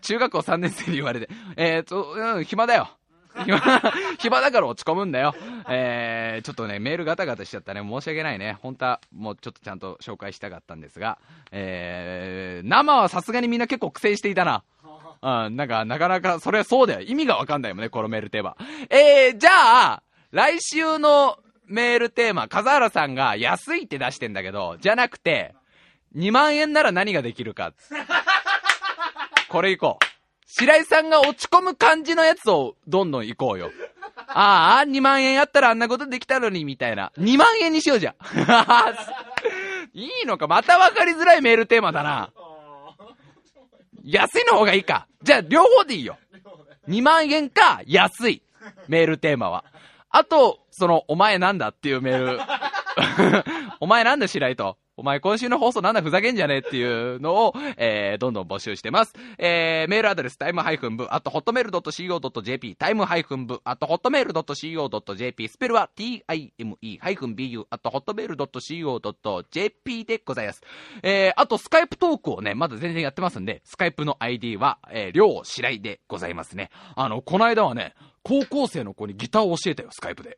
中学校3年生に言われて。えーと、うん、暇だよ。暇、*laughs* 暇だから落ち込むんだよ。えー、ちょっとね、メールガタガタしちゃったね。申し訳ないね。本当は、もうちょっとちゃんと紹介したかったんですが、えー、生はさすがにみんな結構苦戦していたな。うん、なんか、なかなか、それはそうだよ。意味がわかんないもんね、このメールテーマ。えー、じゃあ、来週のメールテーマ、笠原さんが安いって出してんだけど、じゃなくて、2万円なら何ができるか。これいこう。白井さんが落ち込む感じのやつをどんどん行こうよ。ああ、2万円やったらあんなことできたのに、みたいな。2万円にしようじゃん。*laughs* いいのかまた分かりづらいメールテーマだな。安いの方がいいか。じゃあ、両方でいいよ。2万円か、安い。メールテーマは。あと、その、お前なんだっていうメール。*laughs* お前なんだ白井と？お前今週の放送なんだふざけんじゃねえっていうのを、えー、どんどん募集してます。えー、メールアドレス、タイムハイフン部、あと、ホットメール .co.jp、タイムハイフン部、あと、ホットメール .co.jp、スペルは time ハイフン bu、あと、ホットメール .co.jp でございます。えー、あと、スカイプトークをね、まだ全然やってますんで、スカイプの ID は、えー、りょうしらいでございますね。あの、この間はね、高校生の子にギターを教えたよ、スカイプで。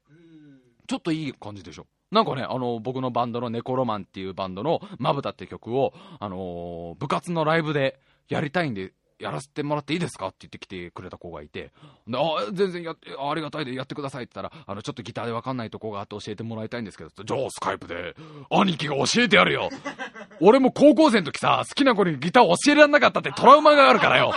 ちょっといい感じでしょ。なんかね、あの、僕のバンドのネコロマンっていうバンドのまぶたって曲を、あのー部活のライブでやりたいんで、やらせてもらっていいですか？って言ってきてくれた子がいて、であ全然やって、ありがたいでやってくださいって言ったら、あの、ちょっとギターでわかんないとこがあって教えてもらいたいんですけど、じゃあスカイプで、兄貴が教えてやるよ。俺も高校生の時さ、好きな子にギター教えられなかったってトラウマがあるからよ。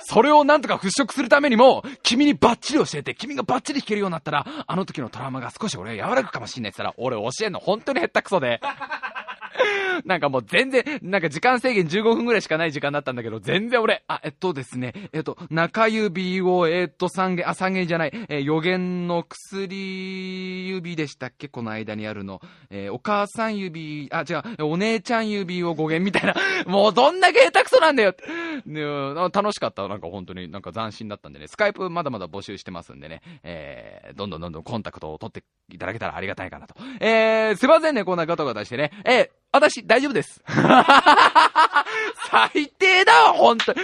それをなんとか払拭するためにも、君にバッチリ教えて、君がバッチリ弾けるようになったら、あの時のトラウマが少し俺は和らぐかもしんないって言ったら、俺教えんの本当にへったくそで。*laughs* なんかもう全然、なんか時間制限15分ぐらいしかない時間だったんだけど、全然俺、あ、えっとですね、えっと、中指を、えっと、三弦、あ、三弦じゃない、えー予言の薬指でしたっけ？この間にあるの。えーお母さん指、あ、違う、お姉ちゃん指を語源みたいな。*laughs* もうどんだけ下手くそなんだよ。ね楽しかった。なんか本当になんか斬新だったんでね、スカイプまだまだ募集してますんでね、えー、どんどんどんどんコンタクトを取っていただけたらありがたいかなと。えー、すいませんね、こんなガタガタしてね。えー、私、大丈夫です。最低だわ、ほんと。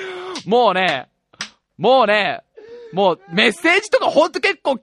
もうね、もうね、もうメッセージとかほんと結構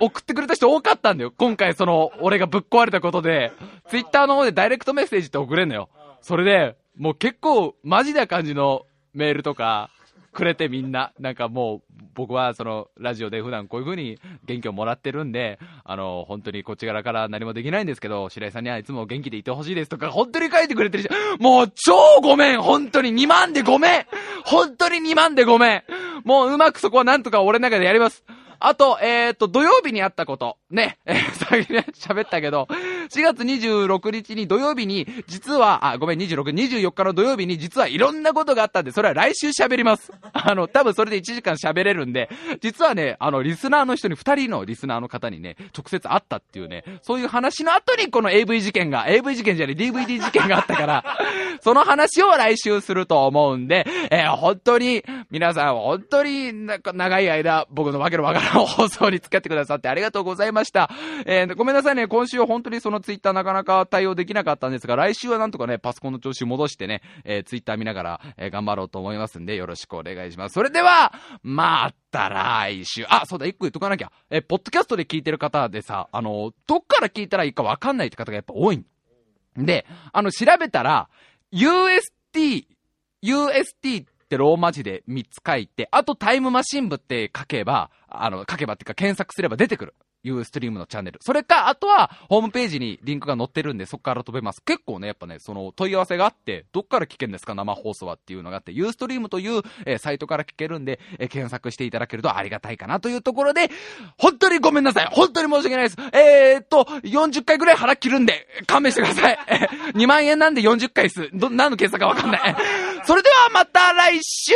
送ってくれた人多かったんだよ。今回その、俺がぶっ壊れたことで、ツイッターの方でダイレクトメッセージって送れんのよ。それで、もう結構マジな感じのメールとか、くれてみんな。なんかもう、僕はその、ラジオで普段こういう風に元気をもらってるんで、あの、本当にこっち側から何もできないんですけど、白井さんにはいつも元気でいてほしいですとか、本当に書いてくれてるし、もう超ごめん本当に2万でごめん本当に2万でごめんもううまくそこはなんとか俺の中でやります。あと、えー、と、土曜日にあったこと。ね、*laughs* えー、先に喋ったけど、4月26日に土曜日に、実は、あ、ごめん、26、24日の土曜日に、実はいろんなことがあったんで、それは来週喋ります。*laughs* あの、多分それで1時間喋れるんで、実はね、あの、リスナーの人に、2人のリスナーの方にね、直接会ったっていうね、そういう話の後にこの AV 事件が、AV 事件じゃない、DVD 事件があったから、*laughs* その話を来週すると思うんで、えー、本当に、皆さん、本当に、な長い間、僕のわけのわからん放送に付き合ってくださってありがとうございますました。えー、ごめんなさいね、今週は本当にそのツイッターなかなか対応できなかったんですが、来週はなんとかね、パソコンの調子戻してね、えー、ツイッター見ながら、えー、頑張ろうと思いますんで、よろしくお願いします。それでは、また来週。あ、そうだ、一個言っとかなきゃ。えー、ポッドキャストで聞いてる方でさ、あの、どっから聞いたらいいかわかんないって方がやっぱ多いんで、あの、調べたら、UST、UST ってローマ字で3つ書いて、あとタイムマシン部って書けば、あの、書けばっていうか検索すれば出てくる。ユーストリームのチャンネル。それか、あとは、ホームページにリンクが載ってるんで、そこから飛べます。結構ね、やっぱね、その問い合わせがあって、どっから聞けるんですか？生放送はっていうのがあって、ユーストリームという、えー、サイトから聞けるんで、えー、検索していただけるとありがたいかなというところで、本当にごめんなさい本当に申し訳ないですえー、っと、40回ぐらい腹切るんで、勘弁してください。えー、2万円なんで40回す。ど、何の計算かわかんない。それではまた来週